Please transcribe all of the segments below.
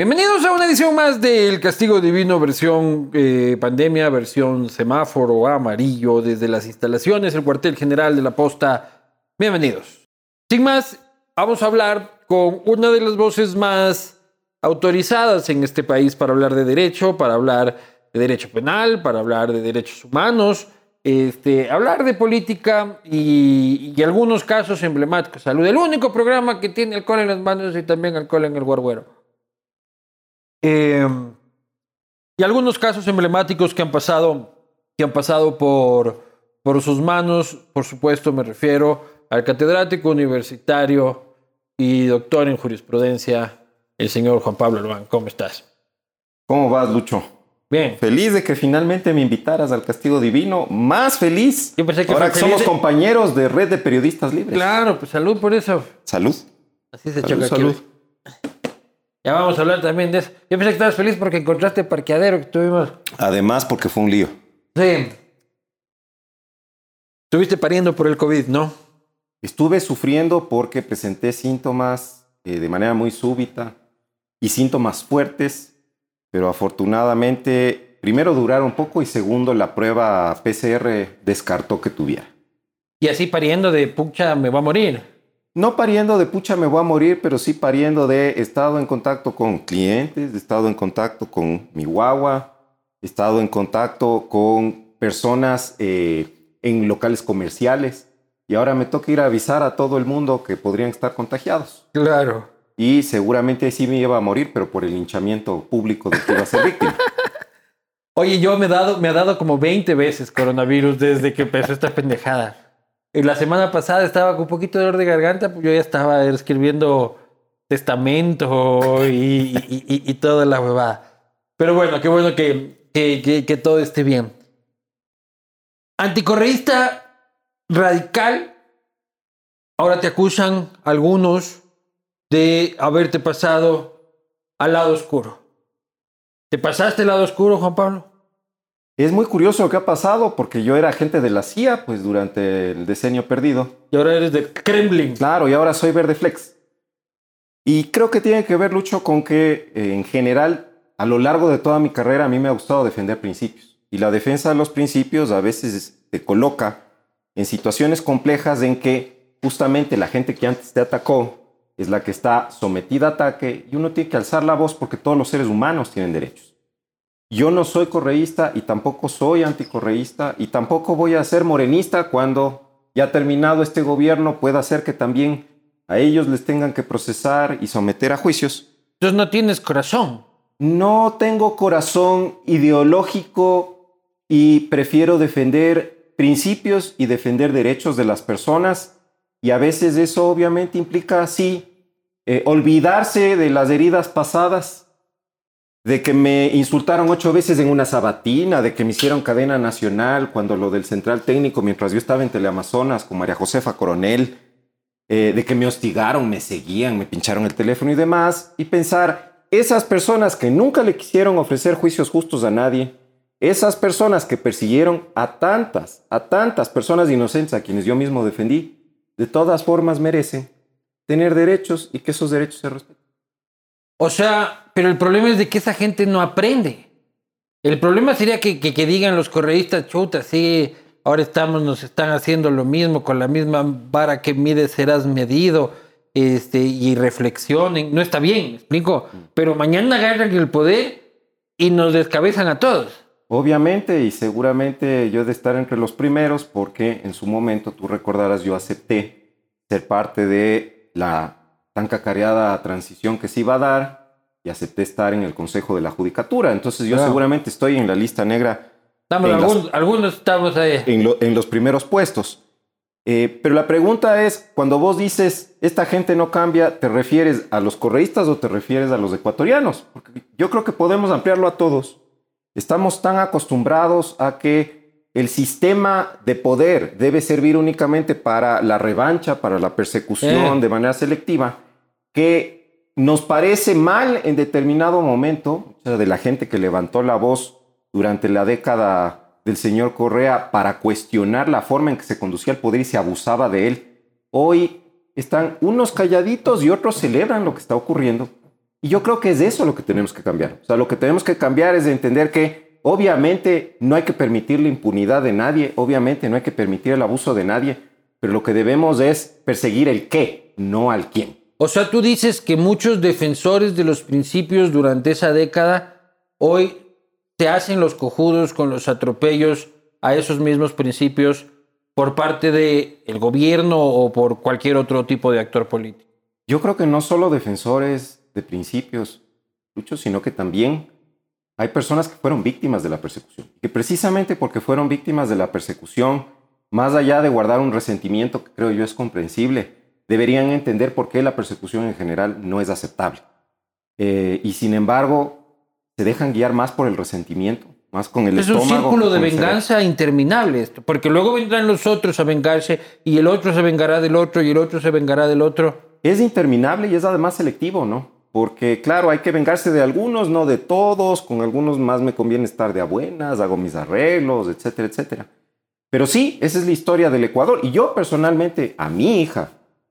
Bienvenidos a una edición más del Castigo Divino, versión eh, pandemia, versión semáforo amarillo, desde las instalaciones, el cuartel general de la posta. Bienvenidos. Sin más, vamos a hablar con una de las voces más autorizadas en este país para hablar de derecho, para hablar de derecho penal, para hablar de derechos humanos, este, hablar de política y, algunos casos emblemáticos. Salud, el único programa que tiene alcohol en las manos y también alcohol en el guarguero. Eh, y algunos casos emblemáticos que han pasado, que han pasado por, por sus manos, por supuesto me refiero al catedrático universitario y doctor en jurisprudencia, el señor Juan Pablo Luan. ¿Cómo estás? ¿Cómo vas, Lucho? Bien. Feliz de que finalmente me invitaras al castigo divino. Más feliz. Yo pensé que Ahora que somos feliz compañeros de red de periodistas libres. Claro, pues salud por eso. Salud. Así se Salud, choca aquí. Ya vamos a hablar también de eso. Yo pensé que estabas feliz porque encontraste parqueadero que tuvimos. Además, porque fue un lío. Sí. Estuviste pariendo por el COVID, ¿no? Estuve sufriendo porque presenté síntomas eh, de manera muy súbita y síntomas fuertes, pero afortunadamente, primero duraron poco y segundo, la prueba PCR descartó que tuviera. Y así pariendo de pucha me va a morir. No pariendo de pucha me voy a morir, pero sí pariendo de he estado en contacto con clientes, he estado en contacto con mi guagua, he estado en contacto con personas eh, en locales comerciales y ahora me toca ir a avisar a todo el mundo que podrían estar contagiados. Claro. Y seguramente sí me iba a morir, pero por el linchamiento público de que iba a ser víctima. Oye, yo me he dado, me ha dado como 20 veces coronavirus desde que empezó esta pendejada. Y la semana pasada estaba con un poquito de dolor de garganta, pues yo ya estaba escribiendo testamento y, toda la huevada. Pero bueno, qué bueno que, que, que- que todo esté bien. Anticorreísta radical. Ahora te acusan algunos de haberte pasado al lado oscuro. ¿Te pasaste al lado oscuro, Juan Pablo? Es muy curioso lo que ha pasado porque yo era agente de la CIA pues durante el decenio perdido. Y ahora eres de Kremlin. Claro, y ahora soy verde flex. Y creo que tiene que ver, Lucho, con que eh, en general, a lo largo de toda mi carrera, a mí me ha gustado defender principios. Y la defensa de los principios a veces te coloca en situaciones complejas en que justamente la gente que antes te atacó es la que está sometida a ataque y uno tiene que alzar la voz porque todos los seres humanos tienen derechos. Yo no soy correísta y tampoco soy anticorreísta y tampoco voy a ser morenista cuando ya terminado este gobierno pueda hacer que también a ellos les tengan que procesar y someter a juicios. Entonces no tienes corazón. No tengo corazón ideológico y prefiero defender principios y defender derechos de las personas y a veces eso obviamente implica sí eh, olvidarse de las heridas pasadas de que me insultaron ocho veces en una sabatina, de que me hicieron cadena nacional cuando lo del central técnico mientras yo estaba en Teleamazonas con María Josefa Coronel, eh, de que me hostigaron, me seguían, me pincharon el teléfono y demás, y pensar, esas personas que nunca le quisieron ofrecer juicios justos a nadie, esas personas que persiguieron a tantas, a tantas personas inocentes a quienes yo mismo defendí, de todas formas merecen tener derechos y que esos derechos se respeten. O sea, pero el problema es de que esa gente no aprende. El problema sería que, que, que digan los correístas, chuta, sí, ahora estamos, nos están haciendo lo mismo, con la misma vara que mides serás medido, este, y reflexionen. No está bien, ¿me explico? Pero mañana agarran el poder y nos descabezan a todos. Obviamente y seguramente yo he de estar entre los primeros porque en su momento, tú recordarás, yo acepté ser parte de la tan cacareada transición que se iba a dar y acepté estar en el Consejo de la Judicatura. Entonces yo Claro. seguramente estoy en la lista negra, Estamos, En las- algunos, algunos estamos ahí. en, lo- en los primeros puestos. Eh, pero la pregunta es, cuando vos dices, esta gente no cambia, ¿te refieres a los correístas o te refieres a los ecuatorianos? Porque yo creo que podemos ampliarlo a todos. Estamos tan acostumbrados a que el sistema de poder debe servir únicamente para la revancha, para la persecución Eh. de manera selectiva, que nos parece mal en determinado momento, o sea, de la gente que levantó la voz durante la década del señor Correa para cuestionar la forma en que se conducía el poder y se abusaba de él. Hoy están unos calladitos y otros celebran lo que está ocurriendo. Y yo creo que es eso lo que tenemos que cambiar. O sea, lo que tenemos que cambiar es entender que obviamente no hay que permitir la impunidad de nadie, obviamente no hay que permitir el abuso de nadie, pero lo que debemos es perseguir el qué, no al quién. O sea, tú dices que muchos defensores de los principios durante esa década hoy se hacen los cojudos con los atropellos a esos mismos principios por parte del el gobierno o por cualquier otro tipo de actor político. Yo creo que no solo defensores de principios, muchos, sino que también hay personas que fueron víctimas de la persecución, que precisamente porque fueron víctimas de la persecución, más allá de guardar un resentimiento que creo yo es comprensible, deberían entender por qué la persecución en general no es aceptable. Eh, y sin embargo, se dejan guiar más por el resentimiento, más con el es estómago. Es un círculo de venganza interminable esto, porque luego vendrán los otros a vengarse y el otro se vengará del otro y el otro se vengará del otro. Es interminable y es además selectivo, ¿no? Porque claro, hay que vengarse de algunos, no de todos, con algunos más me conviene estar de a buenas, hago mis arreglos, etcétera, etcétera. Pero sí, esa es la historia del Ecuador. Y yo personalmente, a mi hija,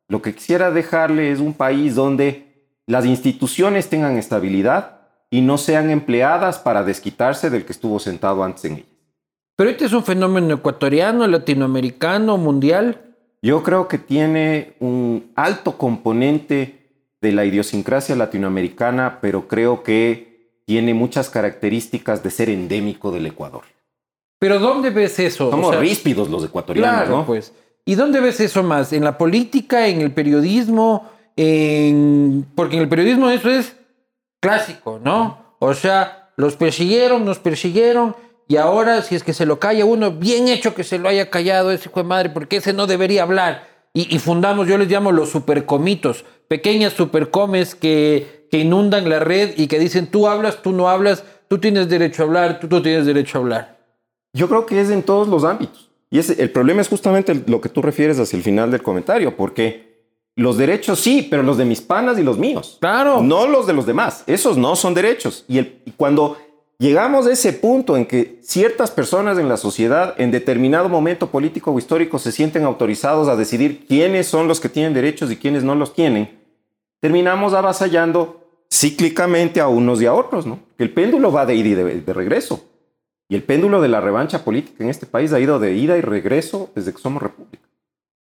lo que quisiera dejarle es un país donde las instituciones tengan estabilidad y no sean empleadas para desquitarse del que estuvo sentado antes en ellas. Pero este es un fenómeno ecuatoriano, latinoamericano, mundial. Yo creo que tiene un alto componente de la idiosincrasia latinoamericana, pero creo que tiene muchas características de ser endémico del Ecuador. Pero ¿dónde ves eso? Somos O sea, ríspidos los ecuatorianos, Claro, ¿no? pues. ¿Y dónde ves eso más? ¿En la política, en el periodismo? Porque en el periodismo eso es clásico, ¿no? O sea, los persiguieron, nos persiguieron, y ahora si es que se lo calla uno, bien hecho que se lo haya callado ese hijo de madre, porque ese no debería hablar. Y, y fundamos, yo les llamo los supercomitos, pequeñas supercomes que, que inundan la red y que dicen, tú hablas, tú no hablas, tú tienes derecho a hablar, tú no tienes derecho a hablar. Yo creo que es en todos los ámbitos. Y ese, el problema es justamente lo que tú refieres hacia el final del comentario, porque los derechos sí, pero los de mis panas y los míos. Claro. No los de los demás. Esos no son derechos. Y, el, y cuando llegamos a ese punto en que ciertas personas en la sociedad en determinado momento político o histórico se sienten autorizados a decidir quiénes son los que tienen derechos y quiénes no los tienen, terminamos avasallando cíclicamente a unos y a otros, ¿no? Que el péndulo va de ida y de, de regreso. Y el péndulo de la revancha política en este país ha ido de ida y regreso desde que somos república.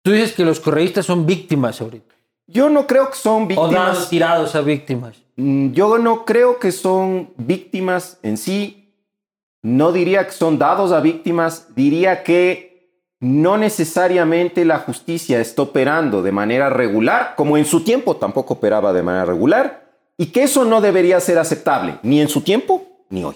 Tú dices que los correístas son víctimas ahorita. Yo no creo que son O víctimas. dados tirados a víctimas. Mm, Yo no creo que son víctimas en sí. No diría que son dados a víctimas. Diría que no necesariamente la justicia está operando de manera regular, como en su tiempo tampoco operaba de manera regular, y que eso no debería ser aceptable, ni en su tiempo ni hoy.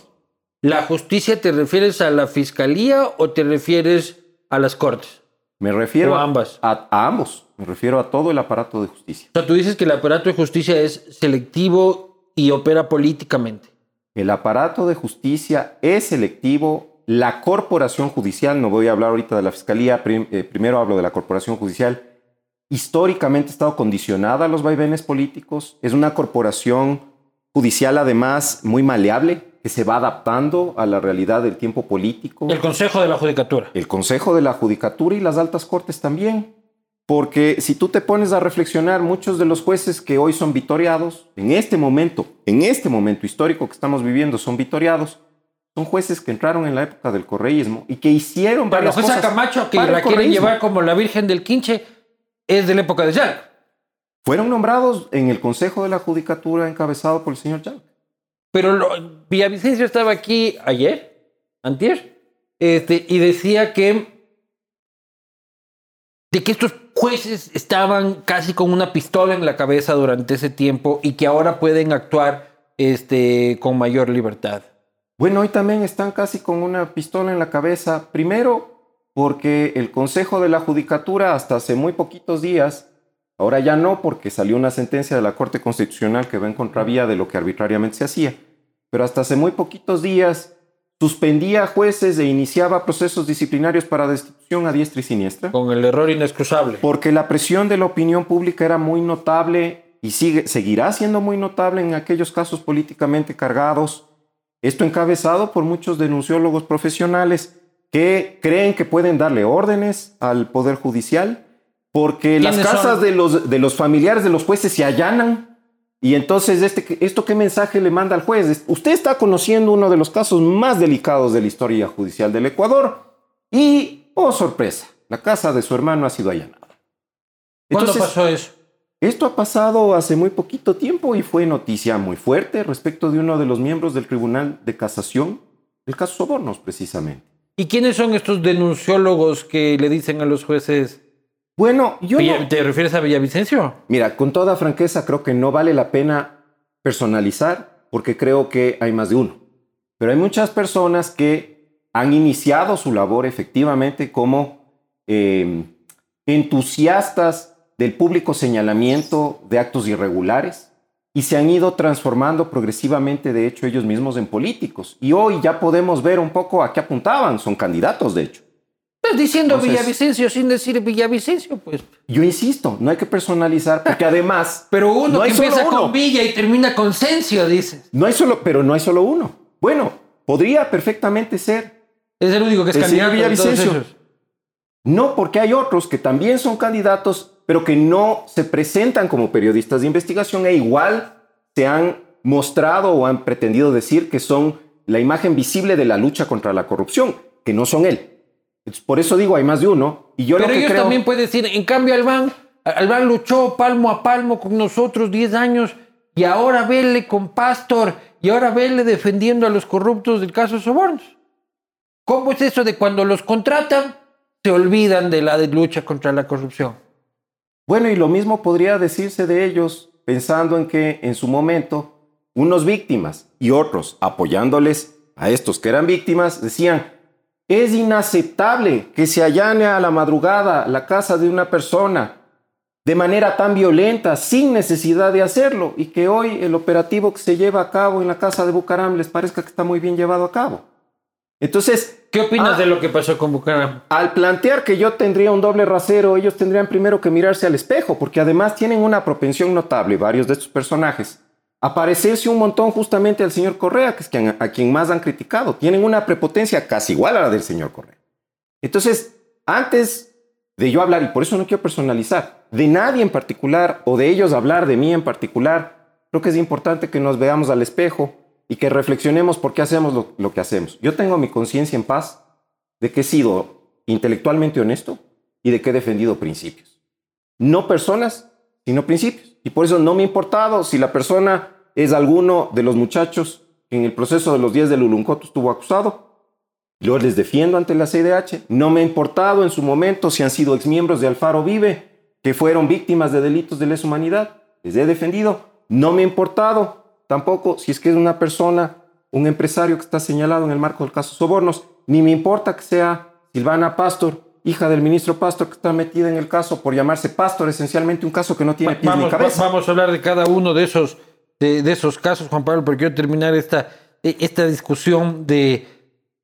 ¿La justicia te refieres a la fiscalía o te refieres a las cortes? Me refiero O ambas. A, a ambos. Me refiero a todo el aparato de justicia. O sea, tú dices que el aparato de justicia es selectivo y opera políticamente. El aparato de justicia es selectivo. La corporación judicial, no voy a hablar ahorita de la fiscalía, prim- eh, primero hablo de la corporación judicial, históricamente ha estado condicionada a los vaivenes políticos. Es una corporación judicial además muy maleable, que se va adaptando a la realidad del tiempo político. El Consejo de la Judicatura. El Consejo de la Judicatura y las altas cortes también. Porque si tú te pones a reflexionar, muchos de los jueces que hoy son vitoriados, en este momento, en este momento histórico que estamos viviendo, son vitoriados, son jueces que entraron en la época del correísmo y que hicieron Para la varias jueza cosas Camacho, que para la quieren llevar como la Virgen del Quinche, es de la época de Jack. Fueron nombrados en el Consejo de la Judicatura encabezado por el señor Yalc. Pero lo- Villavicencio estaba aquí ayer, antier, este, y decía que que estos jueces estaban casi con una pistola en la cabeza durante ese tiempo y que ahora pueden actuar este, con mayor libertad. Bueno, hoy también están casi con una pistola en la cabeza. Primero, porque el Consejo de la Judicatura hasta hace muy poquitos días, ahora ya no, porque salió una sentencia de la Corte Constitucional que va en contravía de lo que arbitrariamente se hacía, pero hasta hace muy poquitos días suspendía jueces e iniciaba procesos disciplinarios para destitución a diestra y siniestra. Con el error inexcusable. Porque la presión de la opinión pública era muy notable y sigue, seguirá siendo muy notable en aquellos casos políticamente cargados. Esto encabezado por muchos denunciólogos profesionales que creen que pueden darle órdenes al Poder Judicial porque las ¿Quiénes casas de los, de los familiares de los jueces se allanan Y entonces, este, ¿esto qué mensaje le manda al juez? Usted está conociendo uno de los casos más delicados de la historia judicial del Ecuador y, oh sorpresa, la casa de su hermano ha sido allanada. ¿Cuándo pasó eso? Esto ha pasado hace muy poquito tiempo y fue noticia muy fuerte respecto de uno de los miembros del Tribunal de Casación, el caso Sobornos precisamente. ¿Y quiénes son estos denunciólogos que le dicen a los jueces? Bueno, yo... ¿Te refieres a Villavicencio? Mira, con toda franqueza creo que no vale la pena personalizar porque creo que hay más de uno. Pero hay muchas personas que han iniciado su labor efectivamente como eh, entusiastas del público señalamiento de actos irregulares y se han ido transformando progresivamente, de hecho, ellos mismos en políticos. Y hoy ya podemos ver un poco a qué apuntaban, son candidatos, de hecho. Estás diciendo Villavicencio sin decir Villavicencio, pues. Yo insisto, no hay que personalizar, porque además. pero uno que empieza con Villa y termina con Cencio, dices. No hay solo, pero no hay solo uno. Bueno, podría perfectamente ser. Es el único que es candidato. Villavicencio. No, porque hay otros que también son candidatos pero que no se presentan como periodistas de investigación e igual se han mostrado o han pretendido decir que son la imagen visible de la lucha contra la corrupción, que no son él. Por eso digo, hay más de uno. Y yo pero lo que ellos también pueden decir, en cambio Albán, Albán luchó palmo a palmo con nosotros 10 años y ahora vele con Pastor y ahora vele defendiendo a los corruptos del caso Sobornos. ¿Cómo es eso de cuando los contratan se olvidan de la lucha contra la corrupción? Bueno, y lo mismo podría decirse de ellos pensando en que en su momento unos víctimas y otros apoyándoles a estos que eran víctimas decían, es inaceptable que se allane a la madrugada la casa de una persona de manera tan violenta, sin necesidad de hacerlo, y que hoy el operativo que se lleva a cabo en la casa de Bucaram les parezca que está muy bien llevado a cabo. Entonces... ¿Qué opinas ah, de lo que pasó con Bucaram? Al plantear que yo tendría un doble rasero, ellos tendrían primero que mirarse al espejo, porque además tienen una propensión notable, varios de estos personajes, a parecerse un montón justamente al señor Correa, que es a quien más han criticado. Tienen una prepotencia casi igual a la del señor Correa. Entonces, antes de yo hablar, y por eso no quiero personalizar, de nadie en particular, o de ellos hablar de mí en particular, creo que es importante que nos veamos al espejo y que reflexionemos por qué hacemos lo, que hacemos. Yo tengo mi conciencia en paz de que he sido intelectualmente honesto y de que he defendido principios. No personas, sino principios. Y por eso no me ha importado si la persona es alguno de los muchachos que en el proceso de los días del Uluncoto estuvo acusado. Yo les defiendo ante la CIDH. No me ha importado en su momento si han sido exmiembros de Alfaro Vive, que fueron víctimas de delitos de lesa humanidad. Les he defendido. No me ha importado Tampoco si es que es una persona, un empresario que está señalado en el marco del caso Sobornos, ni me importa que sea Silvana Pastor, hija del ministro Pastor, que está metida en el caso por llamarse Pastor, esencialmente un caso que no tiene pies vamos, ni cabeza. Vamos a hablar de cada uno de esos, de, esos casos, Juan Pablo, pero quiero terminar esta, e, esta discusión de...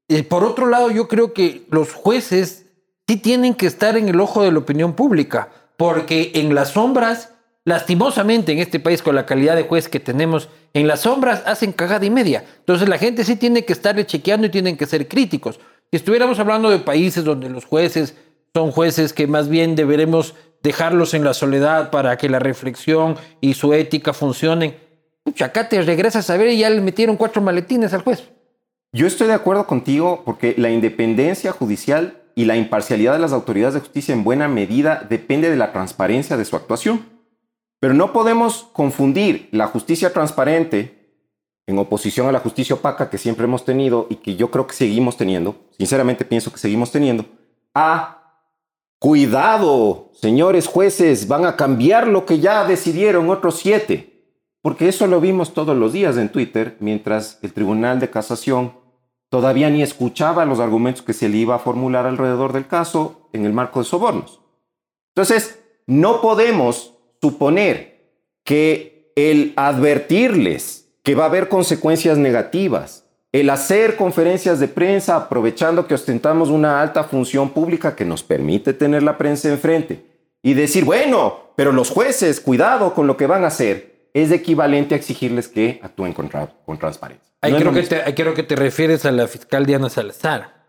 Eh, por otro lado, yo creo que los jueces sí tienen que estar en el ojo de la opinión pública, porque en las sombras lastimosamente en este país con la calidad de juez que tenemos, en las sombras hacen cagada y media. Entonces la gente sí tiene que estarle chequeando y tienen que ser críticos. Si estuviéramos hablando de países donde los jueces son jueces que más bien deberemos dejarlos en la soledad para que la reflexión y su ética funcionen, acá te regresas a ver y ya le metieron cuatro maletines al juez. Yo estoy de acuerdo contigo porque la independencia judicial y la imparcialidad de las autoridades de justicia en buena medida depende de la transparencia de su actuación. Pero no podemos confundir la justicia transparente en oposición a la justicia opaca que siempre hemos tenido y que yo creo que seguimos teniendo, sinceramente pienso que seguimos teniendo, a cuidado, señores jueces, van a cambiar lo que ya decidieron otros siete, porque eso lo vimos todos los días en Twitter, mientras el Tribunal de Casación todavía ni escuchaba los argumentos que se le iba a formular alrededor del caso en el marco de sobornos. Entonces, no podemos suponer que el advertirles que va a haber consecuencias negativas, el hacer conferencias de prensa aprovechando que ostentamos una alta función pública que nos permite tener la prensa enfrente y decir, bueno, pero los jueces, cuidado con lo que van a hacer, es equivalente a exigirles que actúen con, transparencia. Ahí, creo que te, creo que te refieres a la fiscal Diana Salazar.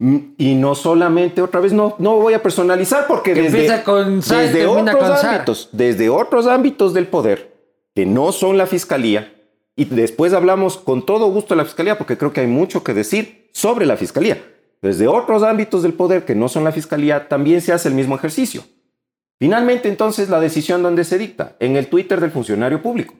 Mm, y no solamente, otra vez, no, no voy a personalizar porque desde, desde otros ámbitos, desde otros ámbitos del poder, que no son la fiscalía, y después hablamos con todo gusto de la fiscalía, porque creo que hay mucho que decir sobre la fiscalía. Desde otros ámbitos del poder que no son la fiscalía, también se hace el mismo ejercicio. Finalmente, entonces, la decisión donde se dicta, en el Twitter del funcionario público.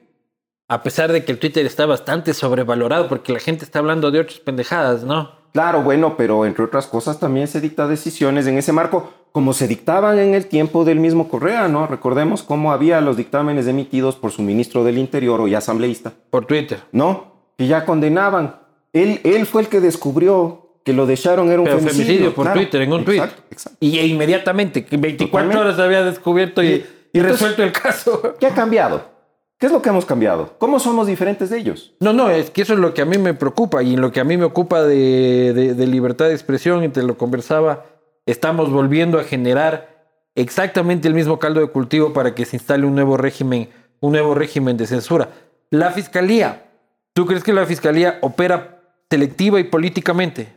A pesar de que el Twitter está bastante sobrevalorado porque la gente está hablando de otras pendejadas, ¿no? Claro, bueno, pero entre otras cosas también se dicta decisiones en ese marco, como se dictaban en el tiempo del mismo Correa, ¿no? Recordemos cómo había los dictámenes emitidos por su ministro del Interior o ya asambleísta. Por Twitter. No, que ya condenaban. Él, él fue el que descubrió que lo dejaron era un Pero femicidio. femicidio por claro. Twitter, en un tweet. Exacto. Y e inmediatamente, que en 24 Totalmente. horas había descubierto y, Y- y entonces- resuelto el caso. ¿Qué ha cambiado? ¿Qué es lo que hemos cambiado? ¿Cómo somos diferentes de ellos? No, no, es que eso es lo que a mí me preocupa y en lo que a mí me ocupa de, de- de libertad de expresión, y te lo conversaba, estamos volviendo a generar exactamente el mismo caldo de cultivo para que se instale un nuevo régimen, un nuevo régimen de censura. La fiscalía, ¿tú crees que la fiscalía opera selectiva y políticamente?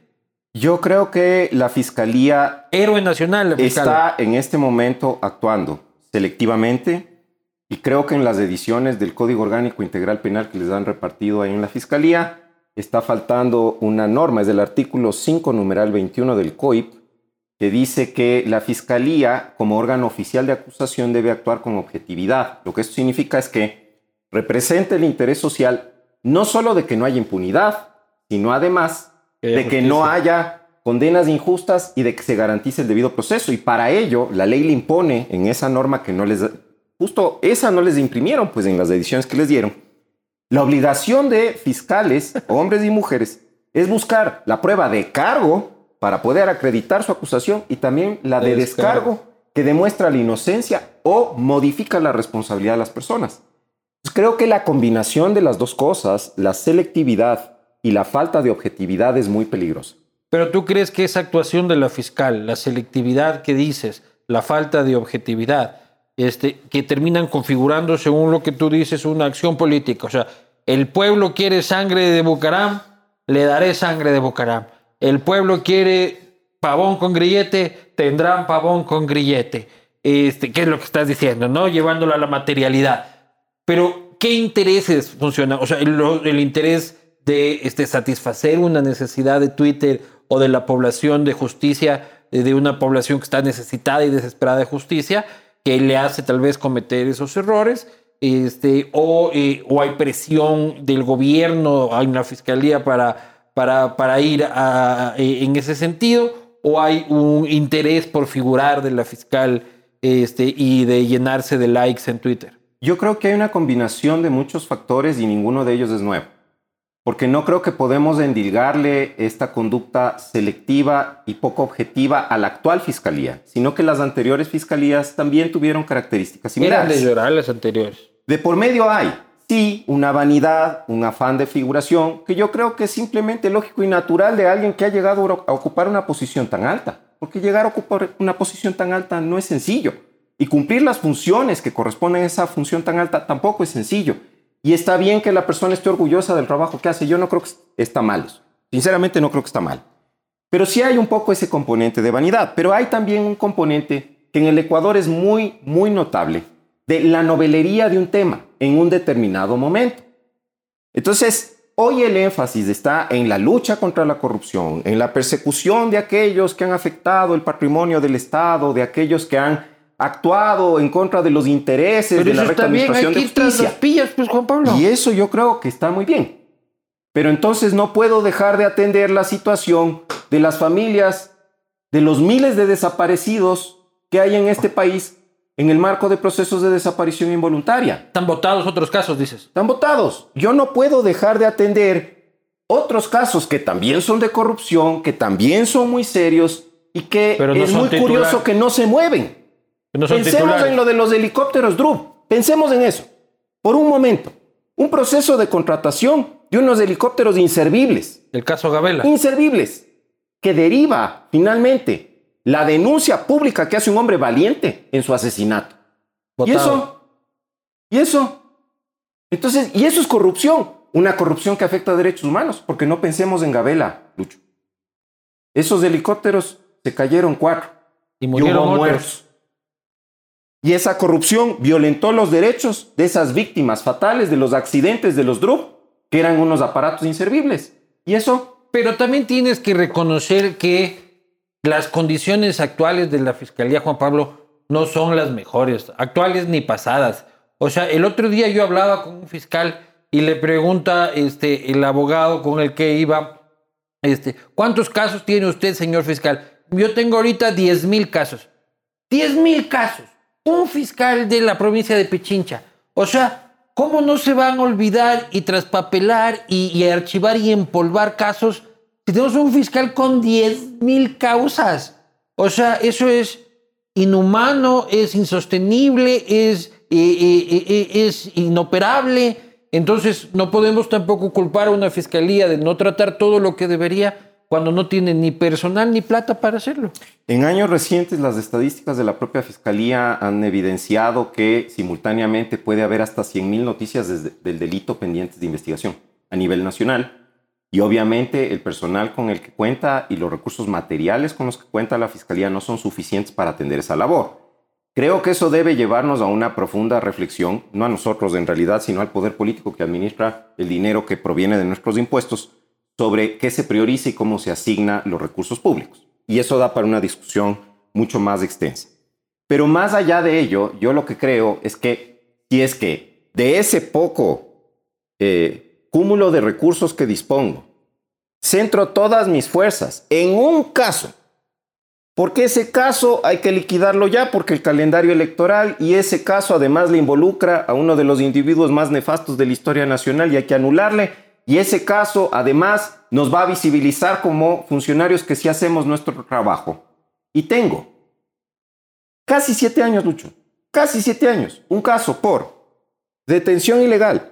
Yo creo que la fiscalía Héroe nacional, la fiscal. está en este momento actuando selectivamente y creo que en las ediciones del Código Orgánico Integral Penal que les han repartido ahí en la fiscalía está faltando una norma, es del artículo 5, numeral 21 del COIP, que dice que la fiscalía como órgano oficial de acusación debe actuar con objetividad. Lo que esto significa es que representa el interés social no solo de que no haya impunidad, sino además Que de que no haya condenas injustas y de que se garantice el debido proceso. Y para ello, la ley le impone en esa norma que no les... Justo esa no les imprimieron, pues en las ediciones que les dieron. La obligación de fiscales, hombres y mujeres, es buscar la prueba de cargo para poder acreditar su acusación y también la de De descargo, descargo. que demuestra la inocencia o modifica la responsabilidad de las personas. Pues creo que la combinación de las dos cosas, la selectividad y la falta de objetividad es muy peligrosa. Pero tú crees que esa actuación de la fiscal, la selectividad que dices, la falta de objetividad, este, que terminan configurando, según lo que tú dices, una acción política. O sea, el pueblo quiere sangre de Bucaram, le daré sangre de Bucaram. El pueblo quiere pavón con grillete, tendrán pavón con grillete. Este, ¿Qué es lo que estás diciendo? ¿No? Llevándolo a la materialidad. Pero, ¿qué intereses funcionan? O sea, el, el interés de este, satisfacer una necesidad de Twitter o de la población de justicia, de una población que está necesitada y desesperada de justicia, que le hace tal vez cometer esos errores, este, o, eh, o hay presión del gobierno, hay una fiscalía para, para, para ir eh, en ese sentido, o hay un interés por figurar de la fiscal este, y de llenarse de likes en Twitter. Yo creo que hay una combinación de muchos factores y ninguno de ellos es nuevo. Porque no creo que podemos endilgarle esta conducta selectiva y poco objetiva a la actual fiscalía, sino que las anteriores fiscalías también tuvieron características Eran de similares. llorar las anteriores. De por medio hay, sí, una vanidad, un afán de figuración, que yo creo que es simplemente lógico y natural de alguien que ha llegado a ocupar una posición tan alta. Porque llegar a ocupar una posición tan alta no es sencillo. Y cumplir las funciones que corresponden a esa función tan alta tampoco es sencillo. Y está bien que la persona esté orgullosa del trabajo que hace. Yo no creo que está mal. Sinceramente no creo que está mal. Pero sí hay un poco ese componente de vanidad. Pero hay también un componente que en el Ecuador es muy, muy notable de la novelería de un tema en un determinado momento. Entonces, hoy el énfasis está en la lucha contra la corrupción, en la persecución de aquellos que han afectado el patrimonio del Estado, de aquellos que han actuado en contra de los intereses de la recta administración de justicia. pillas, pues, Juan Pablo. Y eso yo creo que está muy bien. Pero entonces no puedo dejar de atender la situación de las familias, de los miles de desaparecidos que hay en este país en el marco de procesos de desaparición involuntaria. Están votados otros casos, dices. Están votados. Yo no puedo dejar de atender otros casos que también son de corrupción, que también son muy serios y que Pero no es muy titular. curioso que no se mueven. No Pensemos titulares. en lo de los helicópteros, Drew. Pensemos en eso. Por un momento. Un proceso de contratación de unos helicópteros inservibles. El caso Gabela. Inservibles. Que deriva, finalmente, la denuncia pública que hace un hombre valiente en su asesinato. ¿Y eso? ¿Y eso? Entonces, y eso es corrupción. Una corrupción que afecta a derechos humanos. Porque no pensemos en Gabela, Lucho. Esos helicópteros se cayeron cuatro. Y Y murieron hubo otros. muertos. Y esa corrupción violentó los derechos de esas víctimas fatales de los accidentes de los DRUP, que eran unos aparatos inservibles. Y eso... Pero también tienes que reconocer que las condiciones actuales de la Fiscalía, Juan Pablo, no son las mejores, actuales ni pasadas. O sea, el otro día yo hablaba con un fiscal y le pregunta este, el abogado con el que iba, este, ¿cuántos casos tiene usted, señor fiscal? Yo tengo ahorita 10 mil casos. 10 mil casos. Un fiscal de la provincia de Pichincha. O sea, ¿cómo no se van a olvidar y traspapelar y, archivar y empolvar casos si tenemos un fiscal con 10 mil causas? O sea, eso es inhumano, es insostenible, eh, eh, eh, es inoperable. Entonces no podemos tampoco culpar a una fiscalía de no tratar todo lo que debería cuando no tiene ni personal ni plata para hacerlo. En años recientes las estadísticas de la propia fiscalía han evidenciado que simultáneamente puede haber hasta 100.000 noticias del delito pendientes de investigación a nivel nacional y obviamente el personal con el que cuenta y los recursos materiales con los que cuenta la Fiscalía no son suficientes para atender esa labor. Creo que eso debe llevarnos a una profunda reflexión, no a nosotros en realidad, sino al poder político que administra el dinero que proviene de nuestros impuestos, sobre qué se prioriza y cómo se asigna los recursos públicos. Y eso da para una discusión mucho más extensa. Pero más allá de ello, yo lo que creo es que si es que de ese poco eh, cúmulo de recursos que dispongo. Centro todas mis fuerzas en un caso. Porque ese caso hay que liquidarlo ya porque el calendario electoral y ese caso además le involucra a uno de los individuos más nefastos de la historia nacional y hay que anularle. Y ese caso además nos va a visibilizar como funcionarios que sí hacemos nuestro trabajo. Y tengo casi siete años, Lucho, casi siete años, un caso por detención ilegal,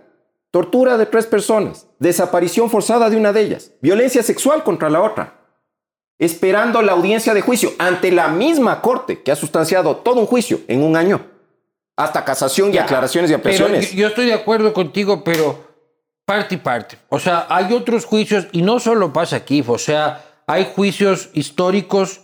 tortura de tres personas, desaparición forzada de una de ellas, violencia sexual contra la otra, esperando la audiencia de juicio ante la misma corte que ha sustanciado todo un juicio en un año, hasta casación y aclaraciones y ampliaciones. yo estoy de acuerdo contigo, pero parte y parte. O sea, hay otros juicios y no solo pasa aquí, o sea, hay juicios históricos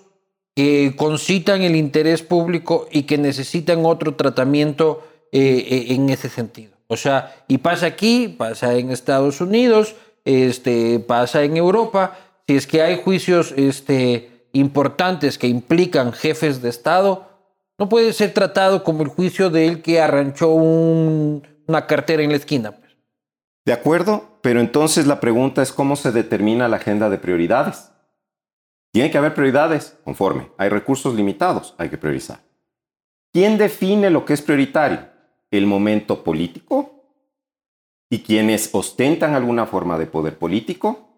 que concitan el interés público y que necesitan otro tratamiento eh, eh, en ese sentido. O sea, y pasa aquí, pasa en Estados Unidos, este, pasa en Europa. Si es que hay juicios este, importantes que implican jefes de Estado, no puede ser tratado como el juicio de él que arranchó una cartera en la esquina. De acuerdo, pero entonces la pregunta es cómo se determina la agenda de prioridades. Tiene que haber prioridades, conforme. Hay recursos limitados, hay que priorizar. ¿Quién define lo que es prioritario? el momento político y quienes ostentan alguna forma de poder político,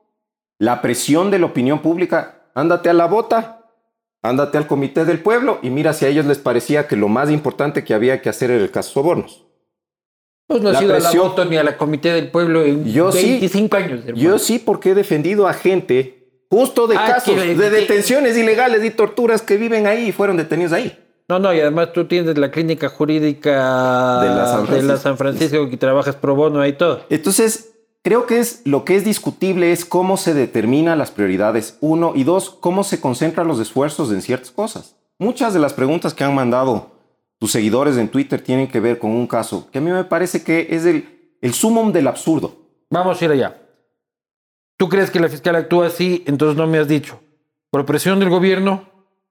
la presión de la opinión pública, ándate a la bota, ándate al comité del pueblo y mira si a ellos les parecía que lo más importante que había que hacer era el caso sobornos. Pues no ha sido a la bota ni a la comité del pueblo en yo 25 años. Yo sí, porque he defendido a gente justo de ah, casos de detenciones ilegales y torturas que viven ahí y fueron detenidos ahí. No, no, y además tú tienes la clínica jurídica de la San Francisco, que trabajas pro bono y todo. Entonces, creo que es lo que es discutible es cómo se determinan las prioridades, uno, y dos, cómo se concentran los esfuerzos en ciertas cosas. Muchas de las preguntas que han mandado tus seguidores en Twitter tienen que ver con un caso que a mí me parece que es el, el sumum del absurdo. Vamos a ir allá. ¿Tú crees que la fiscal actúa así? Entonces no me has dicho. ¿Por presión del gobierno?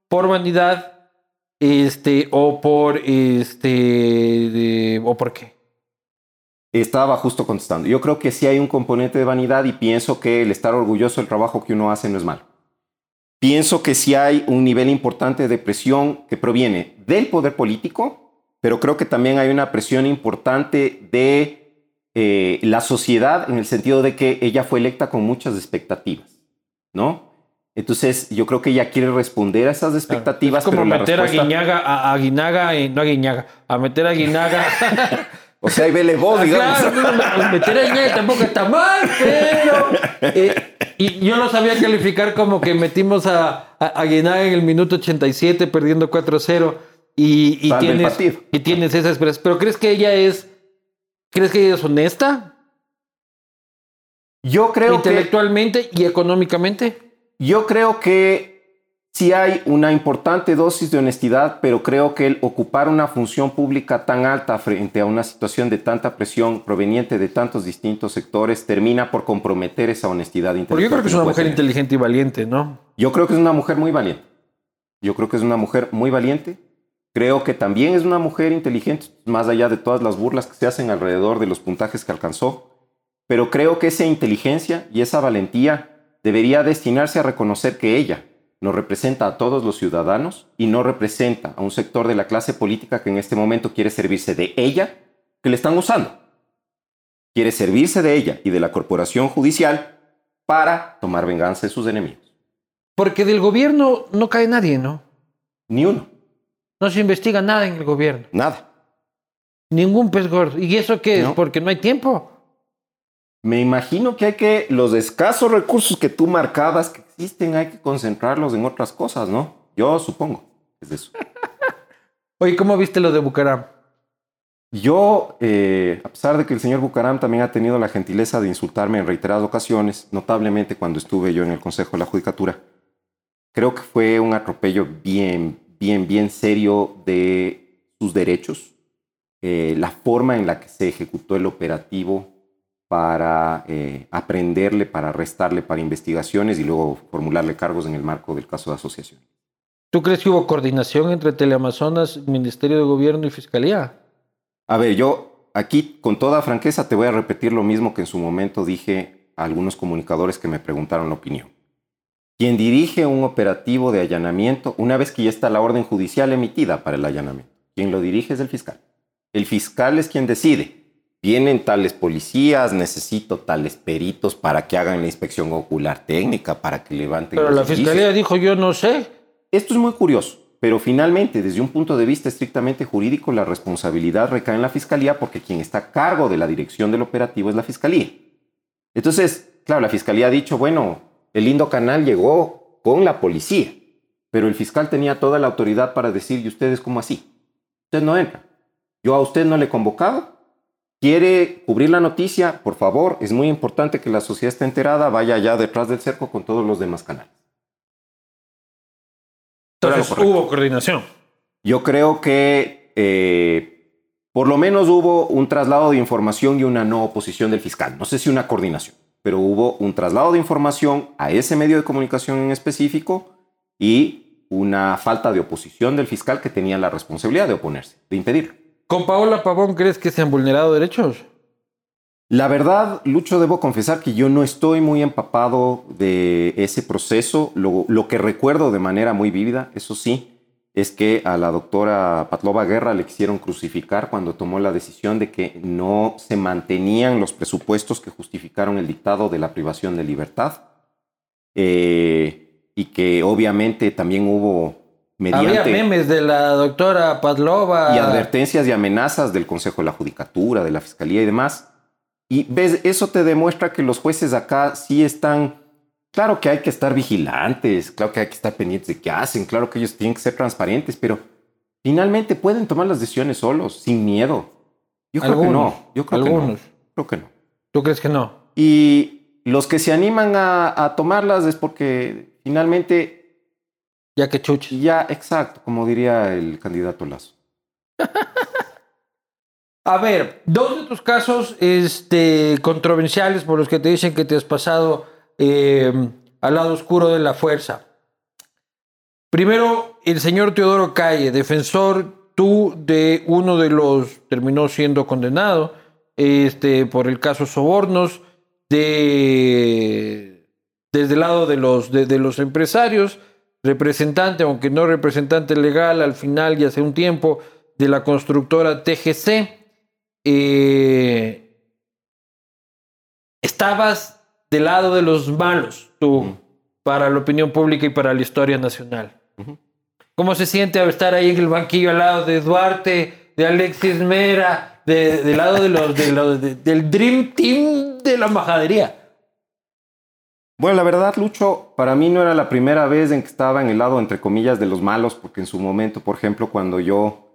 ¿Por vanidad? Este, o por este, o por qué. Estaba justo contestando. Yo creo que sí hay un componente de vanidad y pienso que el estar orgulloso del trabajo que uno hace no es malo. Pienso que sí hay un nivel importante de presión que proviene del poder político, pero creo que también hay una presión importante de eh, la sociedad en el sentido de que ella fue electa con muchas expectativas, ¿no? Entonces, yo creo que ella quiere responder a esas expectativas. Es como meter a Guiñaga, a, Guinaga, y, no a Guiñaga, a meter a Guinaga. o sea, vele vos, ah, digamos. Claro, meter a Guinaga tampoco está mal, pero. Eh, y yo no sabía calificar como que metimos a, a, Guinaga en el minuto 87, perdiendo 4-0. Y, y, tienes, y tienes esa esperanza. Pero ¿crees que ella es. ¿Crees que ella es honesta? Yo creo Intelectualmente y económicamente. Yo creo que sí hay una importante dosis de honestidad, pero creo que el ocupar una función pública tan alta frente a una situación de tanta presión proveniente de tantos distintos sectores termina por comprometer esa honestidad intelectual. Porque yo creo que es una mujer inteligente y valiente, ¿no? Yo creo que es una mujer muy valiente. Yo creo que es una mujer muy valiente. Creo que también es una mujer inteligente, más allá de todas las burlas que se hacen alrededor de los puntajes que alcanzó. Pero creo que esa inteligencia y esa valentía debería destinarse a reconocer que ella, nos representa a todos los ciudadanos y no representa a un sector de la clase política que en este momento quiere servirse de ella, que le están usando. Quiere servirse de ella y de la corporación judicial para tomar venganza de sus enemigos. Porque del gobierno no cae nadie, ¿no? Ni uno. No se investiga nada en el gobierno. Nada. Ningún pez gordo. ¿Y eso qué es? Porque no hay tiempo. Me imagino que hay que, los escasos recursos que tú marcabas que existen, hay que concentrarlos en otras cosas, ¿no? Yo supongo. Es eso. Oye, ¿cómo viste lo de Bucaram? Yo, eh, a pesar de que el señor Bucaram también ha tenido la gentileza de insultarme en reiteradas ocasiones, notablemente cuando estuve yo en el Consejo de la Judicatura, creo que fue un atropello bien, bien, bien serio de sus derechos, eh, la forma en la que se ejecutó el operativo para eh, aprenderle, para arrestarle para investigaciones y luego formularle cargos en el marco del caso de asociación. ¿Tú crees que hubo coordinación entre Teleamazonas, Ministerio de Gobierno y Fiscalía? A ver, yo aquí con toda franqueza te voy a repetir lo mismo que en su momento dije a algunos comunicadores que me preguntaron la opinión. Quien dirige un operativo de allanamiento, una vez que ya está la orden judicial emitida para el allanamiento, quien lo dirige es el fiscal. El fiscal es quien decide vienen tales policías, necesito tales peritos para que hagan la inspección ocular técnica, para que levanten. Pero la fiscalía dijo yo no sé. Esto es muy curioso, pero finalmente, desde un punto de vista estrictamente jurídico, la responsabilidad recae en la fiscalía porque quien está a cargo de la dirección del operativo es la fiscalía. Entonces, claro, la fiscalía ha dicho, bueno, el lindo canal llegó con la policía, pero el fiscal tenía toda la autoridad para decir, ¿y ustedes cómo así? Usted no entra. Yo a usted no le he convocado, quiere cubrir la noticia, por favor, es muy importante que la sociedad esté enterada, vaya allá detrás del cerco con todos los demás canales. Entonces hubo coordinación. Yo creo que eh, por lo menos hubo un traslado de información y una no oposición del fiscal. No sé si una coordinación, pero hubo un traslado de información a ese medio de comunicación en específico y una falta de oposición del fiscal que tenía la responsabilidad de oponerse, de impedirlo. ¿Con Paola Pavón crees que se han vulnerado derechos? La verdad, Lucho, debo confesar que yo no estoy muy empapado de ese proceso. Lo, que recuerdo de manera muy vívida, eso sí, es que a la doctora Patlova Guerra le quisieron crucificar cuando tomó la decisión de que no se mantenían los presupuestos que justificaron el dictado de la privación de libertad. Eh, y que obviamente también hubo había memes de la doctora Pavlova. Y advertencias y amenazas del Consejo de la Judicatura, de la Fiscalía y demás. Y ves, eso te demuestra que los jueces acá sí están. Claro que hay que estar vigilantes, claro que hay que estar pendientes de qué hacen, claro que ellos tienen que ser transparentes, pero finalmente pueden tomar las decisiones solos, sin miedo. Yo creo que no. Yo creo algunos. que no. Creo que no. ¿Tú crees que no? Y los que se animan a, a tomarlas es porque finalmente ya que chuches. Ya, exacto, como diría el candidato Lazo. A ver, dos de tus casos este, controversiales por los que te dicen que te has pasado em, al lado oscuro de la fuerza. Primero, el señor Teodoro Calle, defensor tú de uno de los, terminó siendo condenado este, por el caso Sobornos, de, desde el lado de los, de los empresarios representante, aunque no representante legal, al final y hace un tiempo, de la constructora TGC. Eh, estabas del lado de los malos, tú, para la opinión pública y para la historia nacional. ¿Cómo se siente estar ahí en el banquillo al lado de Duarte, de Alexis Mera, del lado de los, del Dream Team de la majadería? Bueno, la verdad, Lucho, para mí no era la primera vez en que estaba en el lado, entre comillas, de los malos, porque en su momento, por ejemplo, cuando yo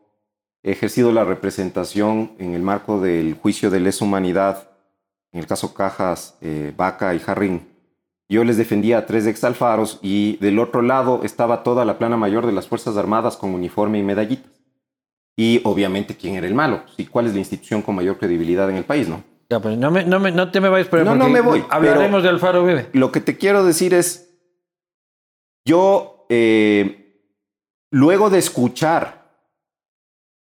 he ejercido la representación en el marco del juicio de lesa humanidad, en el caso Cajas, eh, Vaca y Jarrín, yo les defendía a tres exalfaros y del otro lado estaba toda la plana mayor de las Fuerzas Armadas con uniforme y medallitas. Y obviamente, ¿quién era el malo? ¿Y cuál es la institución con mayor credibilidad en el país, no? Ya, pues no, me, no, me, no te me vayas por No, no me voy, Hablaremos de Alfaro Vive. Lo que te quiero decir es, yo, eh, luego de escuchar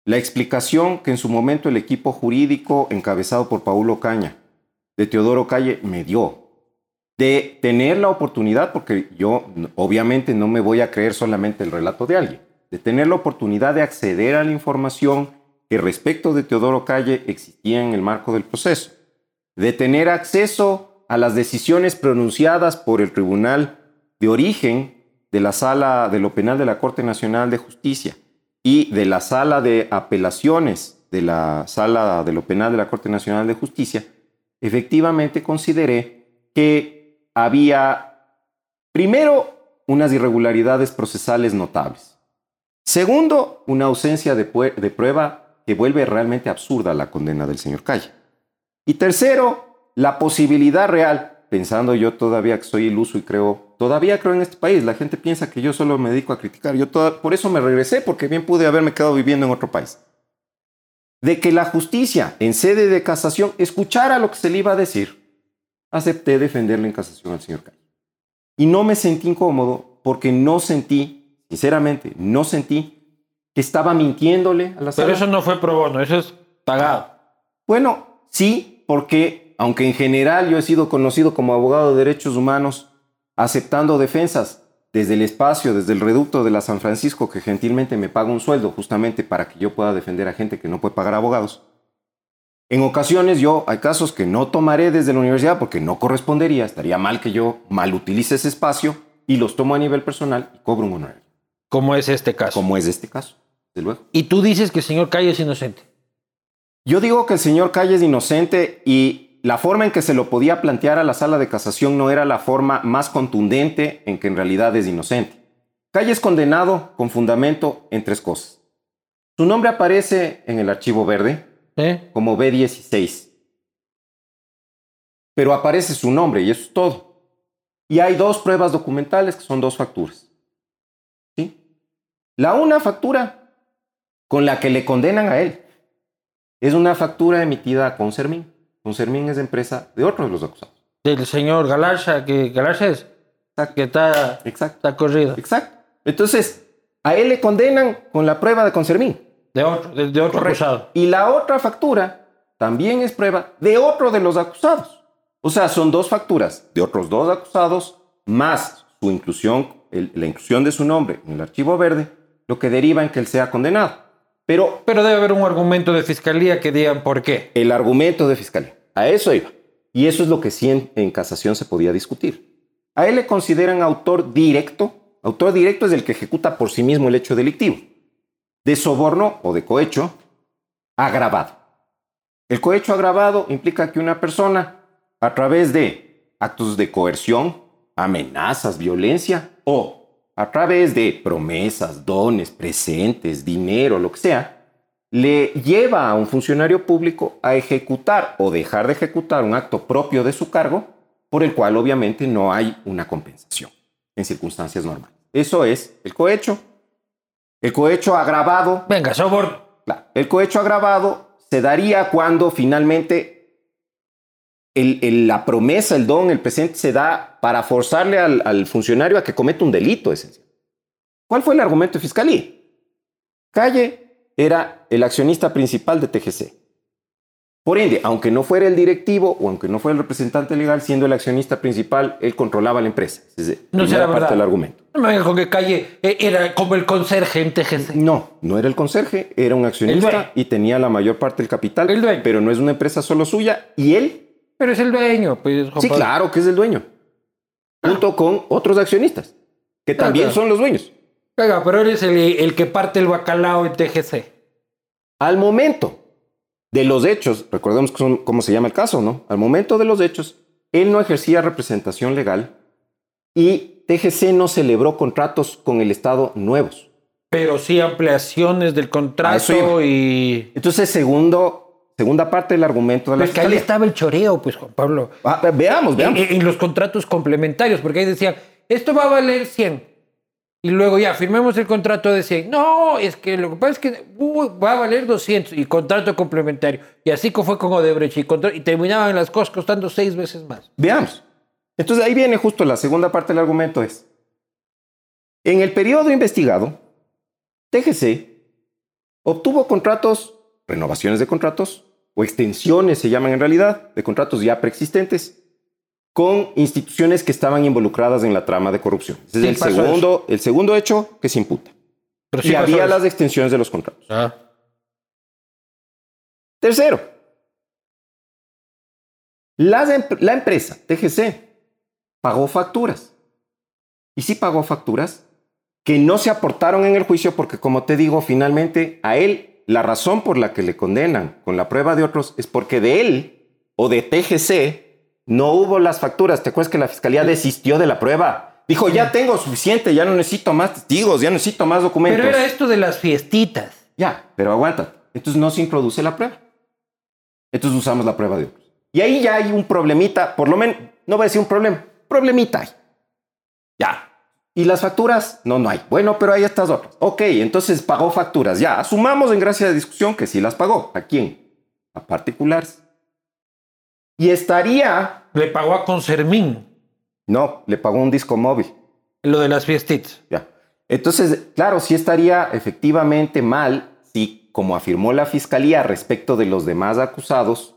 la explicación que en su momento el equipo jurídico encabezado por Paulo Caña, de Teodoro Calle, me dio, de tener la oportunidad, porque yo obviamente no me voy a creer solamente el relato de alguien, de tener la oportunidad de acceder a la información respecto de Teodoro Calle existía en el marco del proceso, de tener acceso a las decisiones pronunciadas por el Tribunal de Origen de la Sala de lo Penal de la Corte Nacional de Justicia y de la Sala de Apelaciones de la Sala de lo Penal de la Corte Nacional de Justicia, efectivamente consideré que había, primero, unas irregularidades procesales notables. Segundo, una ausencia de prueba que vuelve realmente absurda la condena del señor Calle. Y tercero, la posibilidad real, pensando yo todavía que soy iluso y creo, todavía creo en este país, la gente piensa que yo solo me dedico a criticar, yo por eso me regresé, porque bien pude haberme quedado viviendo en otro país. De que la justicia en sede de casación escuchara lo que se le iba a decir, acepté defenderle en casación al señor Calle. Y no me sentí incómodo porque no sentí, sinceramente, no sentí que estaba mintiéndole a la sala. Pero eso no fue pro bono, eso es pagado. Bueno, sí, porque aunque en general yo he sido conocido como abogado de derechos humanos, aceptando defensas desde el espacio, desde el reducto de la San Francisco, que gentilmente me paga un sueldo justamente para que yo pueda defender a gente que no puede pagar abogados. En ocasiones yo hay casos que no tomaré desde la universidad porque no correspondería, estaría mal que yo mal utilice ese espacio y los tomo a nivel personal y cobro un honorario. Como es este caso. Como es este caso. Y tú dices que el señor Calle es inocente. Yo digo que el señor Calle es inocente y la forma en que se lo podía plantear a la sala de casación no era la forma más contundente en que en realidad es inocente. Calle es condenado con fundamento en tres cosas. Su nombre aparece en el archivo verde como B16. Pero aparece su nombre y eso es todo. Y hay dos pruebas documentales que son dos facturas. ¿Sí? La una factura con la que le condenan a él. Es una factura emitida a Concermin. Concermin es empresa de otros de los acusados. Del señor Galarza, que Galarza es que está, Exacto. está corrido. Exacto. Entonces, a él le condenan con la prueba de Concermin. De otro, de, otro acusado. Y la otra factura también es prueba de otro de los acusados. O sea, son dos facturas de otros dos acusados, más su inclusión, la inclusión de su nombre en el archivo verde, lo que deriva en que él sea condenado. Pero, pero debe haber un argumento de fiscalía que digan por qué. El argumento de fiscalía. A eso iba. Y eso es lo que sí en, casación se podía discutir. A él le consideran autor directo. Autor directo es el que ejecuta por sí mismo el hecho delictivo. De soborno o de cohecho agravado. El cohecho agravado implica que una persona, a través de actos de coerción, amenazas, violencia o a través de promesas, dones, presentes, dinero, lo que sea, le lleva a un funcionario público a ejecutar o dejar de ejecutar un acto propio de su cargo, por el cual obviamente no hay una compensación en circunstancias normales. Eso es el cohecho. El cohecho agravado. Venga, soborno. el cohecho agravado se daría cuando finalmente la promesa, el don, el presente se da para forzarle al, funcionario a que cometa un delito esencial. ¿Cuál fue el argumento de fiscalía? Calle era el accionista principal de TGC. Por ende, aunque no fuera el directivo o aunque no fuera el representante legal, siendo el accionista principal, él controlaba la empresa. no será parte del argumento. No me con que Calle eh, era como el conserje en TGC. No, no era el conserje, era un accionista y tenía la mayor parte del capital. Pero no es una empresa solo suya y él pero es el dueño, pues. Sí, claro que es el dueño. Junto con otros accionistas, que también son los dueños. Venga, pero eres el, el que parte el bacalao en TGC. Al momento de los hechos, recordemos cómo se llama el caso, ¿no? Al momento de los hechos, él no ejercía representación legal y TGC no celebró contratos con el Estado nuevos. Pero sí ampliaciones del contrato y... Entonces, segundo, segunda parte del argumento de la Pero es que ahí estaba el choreo, pues, Juan Pablo. Ah, veamos, veamos. En, en los contratos complementarios, porque ahí decían, esto va a valer 100. Y luego ya, firmemos el contrato de 100. No, es que lo que pasa es que uh, va a valer 200 y contrato complementario. Y así fue con Odebrecht y, y terminaban las cosas costando seis veces más. Veamos. Entonces ahí viene justo la segunda parte del argumento es, en el periodo investigado, TGC obtuvo contratos, renovaciones de contratos o extensiones se llaman en realidad, de contratos ya preexistentes con instituciones que estaban involucradas en la trama de corrupción. Ese es el segundo, el segundo hecho que se imputa. Pero y sí había eso. las extensiones de los contratos. Ah. Tercero, las la empresa TGC pagó facturas. Y sí pagó facturas que no se aportaron en el juicio porque, como te digo, finalmente a él la razón por la que le condenan con la prueba de otros es porque de él o de TGC no hubo las facturas. ¿Te acuerdas que la fiscalía desistió de la prueba? Dijo, ya tengo suficiente, ya no necesito más testigos, ya no necesito más documentos. Pero era esto de las fiestitas. Ya, pero aguanta. Entonces no se introduce la prueba. Entonces usamos la prueba de otros. Y ahí ya hay un problemita, por lo menos, no voy a decir un problema, problemita. Ya. ¿Y las facturas? No, no hay. Bueno, pero hay estas otras. Ok, entonces pagó facturas. Ya, asumamos en gracia de discusión que sí las pagó. ¿A quién? A particulares. Y estaría... Le pagó a Concermín No, le pagó un disco móvil. lo de las fiestitas. Ya. Entonces, claro, sí estaría efectivamente mal si, como afirmó la fiscalía respecto de los demás acusados,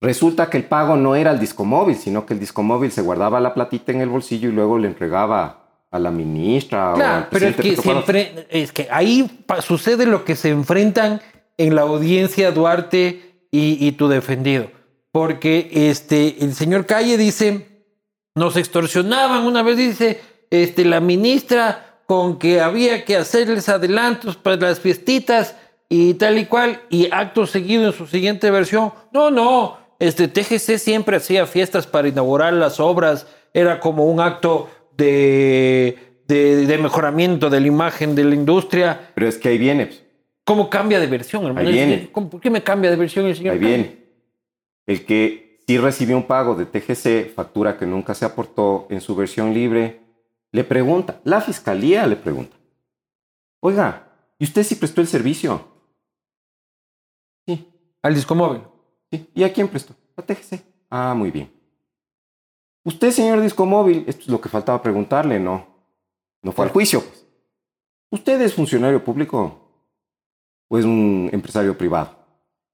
resulta que el pago no era el disco móvil, sino que el disco móvil se guardaba la platita en el bolsillo y luego le entregaba a la ministra o Claro, al pero es que, enfre- es que ahí sucede lo que se enfrentan en la audiencia Duarte y, y tu defendido. Porque este, el señor Calle dice, nos extorsionaban una vez, dice, este, la ministra con que había que hacerles adelantos para las fiestitas y tal y cual, y acto seguido en su siguiente versión, no, no, este TGC siempre hacía fiestas para inaugurar las obras, era como un acto de, de, de mejoramiento de la imagen de la industria. Pero es que ahí viene, pues, ¿Cómo cambia de versión, hermano? Ahí viene. ¿Cómo- ¿Por qué me cambia de versión el señor? ahí viene. El que sí recibió un pago de TGC, factura que nunca se aportó en su versión libre, le pregunta, la fiscalía le pregunta, oiga, ¿y usted sí prestó el servicio? Sí, Al disco móvil. Sí. ¿Y a quién prestó? A TGC. Ah, muy bien. Usted, señor disco móvil, esto es lo que faltaba preguntarle, ¿no? No fue al juicio, pues. ¿Usted es funcionario público o es un empresario privado?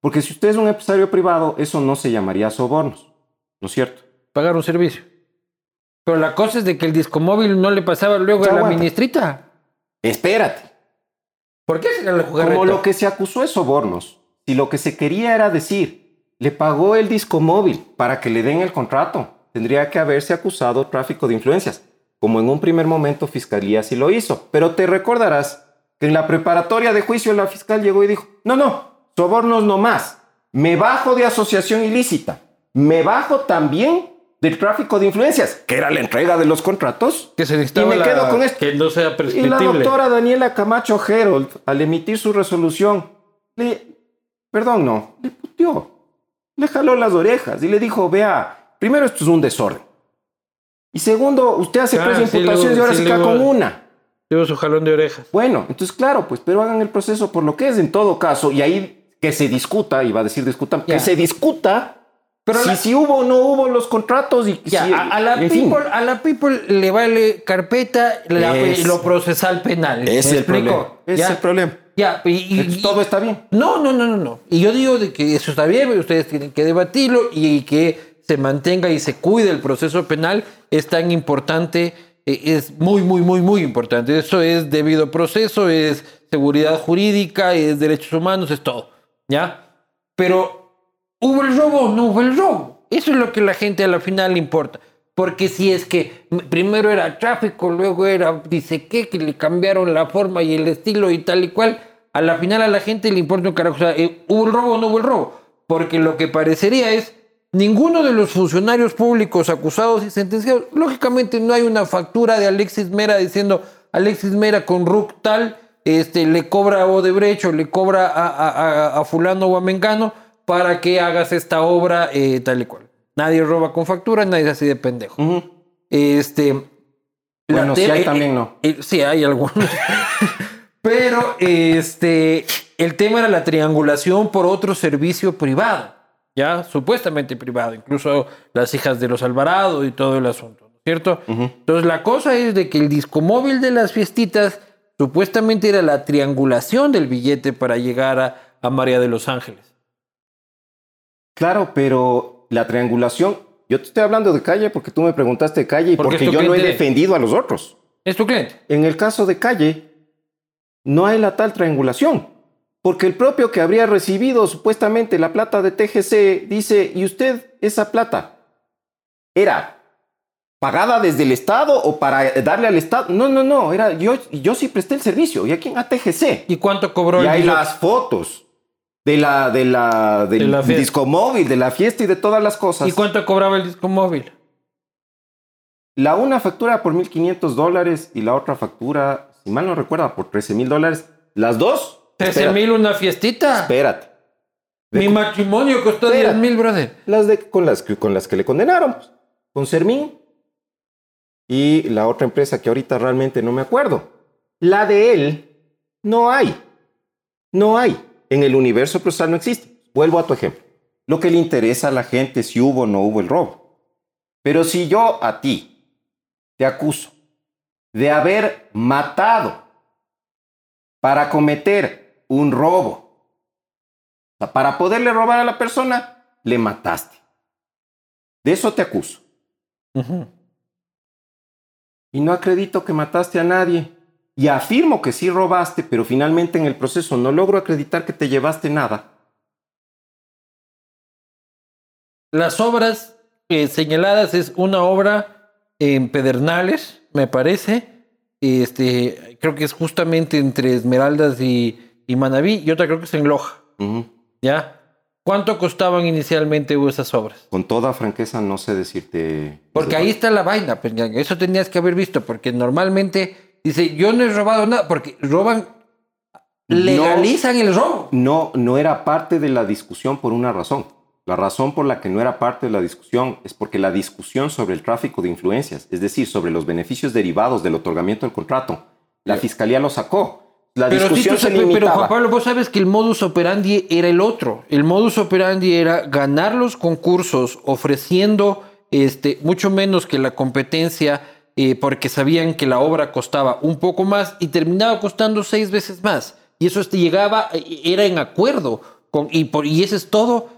Porque si usted es un empresario privado, eso no se llamaría sobornos, ¿no es cierto? Pagar un servicio. Pero la cosa es de que el disco móvil no le pasaba luego Ya a la aguanta. ministrita. Espérate. ¿Por qué se le? Como lo que se acusó es sobornos, si lo que se quería era decir, le pagó el disco móvil para que le den el contrato, tendría que haberse acusado tráfico de influencias, como en un primer momento Fiscalía sí lo hizo. Pero te recordarás que en la preparatoria de juicio la fiscal llegó y dijo, no, no, sobornos no más, me bajo de asociación ilícita, me bajo también del tráfico de influencias, que era la entrega de los contratos. Que se necesitaba y me la- quedo con esto. que no sea Y la doctora Daniela Camacho Herold, al emitir su resolución, le, perdón, no, le puteó, le jaló las orejas y le dijo, vea, primero esto es un desorden. Y segundo, usted hace Ah, tres sí, imputaciones luego- y ahora sí, se queda con una. Llevo su jalón de orejas. Bueno, entonces claro, pues, pero hagan el proceso por lo que es en todo caso y ahí que se discuta, iba a decir discutan, Ya. que se discuta Pero si, la- si hubo o no hubo los contratos y Ya, si- a, a la fin. people, a la people le vale carpeta la- Es- lo procesal penal. ¿Me Ese es el explico? problema. Es Ya, el problema. Ya, y, y- Entonces, y- todo está bien. No, no, no, no, no. Y yo digo de que eso está bien, pero ustedes tienen que debatirlo y que se mantenga y se cuide el proceso penal es tan importante, eh, es muy, muy, muy, muy importante. Eso es debido proceso, es seguridad jurídica, es derechos humanos, es todo. ¿Ya? Pero, ¿hubo el robo no hubo el robo? Eso es lo que a la gente a la final le importa. Porque si es que primero era tráfico, luego era dice qué, que le cambiaron la forma y el estilo y tal y cual, a la final a la gente le importa un carajo. O sea, eh, ¿hubo el robo o no hubo el robo? Porque lo que parecería es, ninguno de los funcionarios públicos acusados y sentenciados, lógicamente no hay una factura de Alexis Mera diciendo, Alexis Mera con RUC tal, este, le cobra a Odebrecht o le cobra a, a- a- a fulano o a Mengano para que hagas esta obra eh, tal y cual. Nadie roba con factura, nadie es así de pendejo. Este. Bueno, si hay eh, también no. eh, sí, hay algunos. Pero este, el tema era la triangulación por otro servicio privado, ya supuestamente privado, incluso las hijas de los Alvarado y todo el asunto, ¿no es cierto? Entonces la cosa es de que el disco móvil de las fiestitas supuestamente era la triangulación del billete para llegar a, a María de los Ángeles. Claro, pero la triangulación, yo te estoy hablando de calle porque tú me preguntaste de calle y Porque yo no he defendido a los otros. Es tu cliente. En el caso de calle, no hay la tal triangulación, porque el propio que habría recibido supuestamente la plata de TGC dice, ¿y usted esa plata era pagada desde el Estado o para darle al Estado? No, no, no, era yo, yo sí presté el servicio. ¿Y a quién? A TGC. ¿Y cuánto cobró Y el hay las fotos de la, de la, del De la fiesta. disco móvil, de la fiesta y de todas las cosas. ¿Y cuánto cobraba el disco móvil? La una factura por 1.500 dólares y la otra factura, si mal no recuerdo, por 13.000 dólares. Las dos. 13 espérate, mil una fiestita. Espérate. Mi matrimonio costó Espera. 10 mil, brother. Las de, con, las, que- con las que le condenaron. pues, Con Sermín. Y la otra empresa que ahorita realmente no me acuerdo. La de él no hay. No hay. En el universo procesal no existe. Vuelvo a tu ejemplo. Lo que le interesa a la gente es si hubo o no hubo el robo. Pero si yo a ti te acuso de haber matado para cometer un robo, o sea, para poderle robar a la persona, le mataste. De eso te acuso. Y no acredito que mataste a nadie. Y afirmo que sí robaste, pero finalmente en el proceso no logro acreditar que te llevaste nada. Las obras eh, señaladas es una obra en Pedernales, me parece. Este, creo que es justamente entre Esmeraldas y, y Manabí, y otra creo que es en Loja. ¿Ya? ¿Cuánto costaban inicialmente esas obras? Con toda franqueza no sé decirte... Porque ahí está la vaina, pues, eso tenías que haber visto, porque normalmente dice, yo no he robado nada, porque roban, legalizan el robo. No, no era parte de la discusión por una razón. La razón por la que no era parte de la discusión es porque la discusión sobre el tráfico de influencias, es decir, sobre los beneficios derivados del otorgamiento del contrato, la fiscalía lo sacó. La Pero, discusión se pero limitaba. Juan Pablo, vos sabes que el modus operandi era el otro. El modus operandi era ganar los concursos ofreciendo este, mucho menos que la competencia eh, porque sabían que la obra costaba un poco más y terminaba costando seis veces más. Y eso este, llegaba, eh, era en acuerdo. Con, y, por, y ese es todo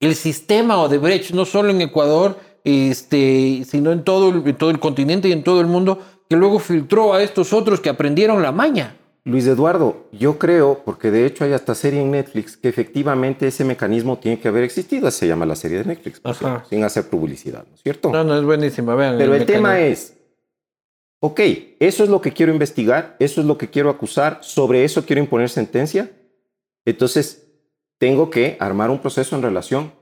el sistema Odebrecht, no solo en Ecuador, este, sino en todo, el, en todo el continente y en todo el mundo, que luego filtró a estos otros que aprendieron la maña. Luis Eduardo, yo creo, porque de hecho hay hasta serie en Netflix, que efectivamente ese mecanismo tiene que haber existido. Se llama la serie de Netflix, por Ajá. cierto, sin hacer publicidad, ¿no es cierto? No, no, es buenísima, vean. Pero el tema mecanismo. es, ok, eso es lo que quiero investigar, eso es lo que quiero acusar, sobre eso quiero imponer sentencia. Entonces, tengo que armar un proceso en relación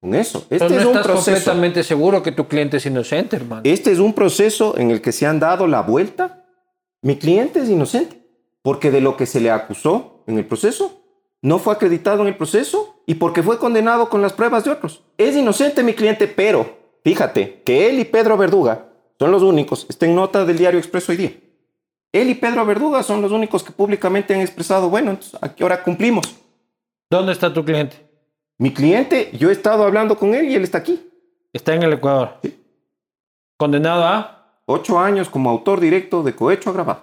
con eso. Este Pero no es un estás proceso. completamente seguro que tu cliente es inocente, hermano. Este es un proceso en el que se han dado la vuelta. Mi cliente es inocente, porque de lo que se le acusó en el proceso, no fue acreditado en el proceso y porque fue condenado con las pruebas de otros. Es inocente mi cliente, pero fíjate que él y Pedro Verduga son los únicos, está en nota del diario Expreso hoy día. Él y Pedro Verduga son los únicos que públicamente han expresado, bueno, entonces, ¿a qué hora cumplimos? ¿Dónde está tu cliente? Mi cliente, yo he estado hablando con él y él está aquí. Está en el Ecuador. Sí. Condenado a Ocho años como autor directo de cohecho agravado.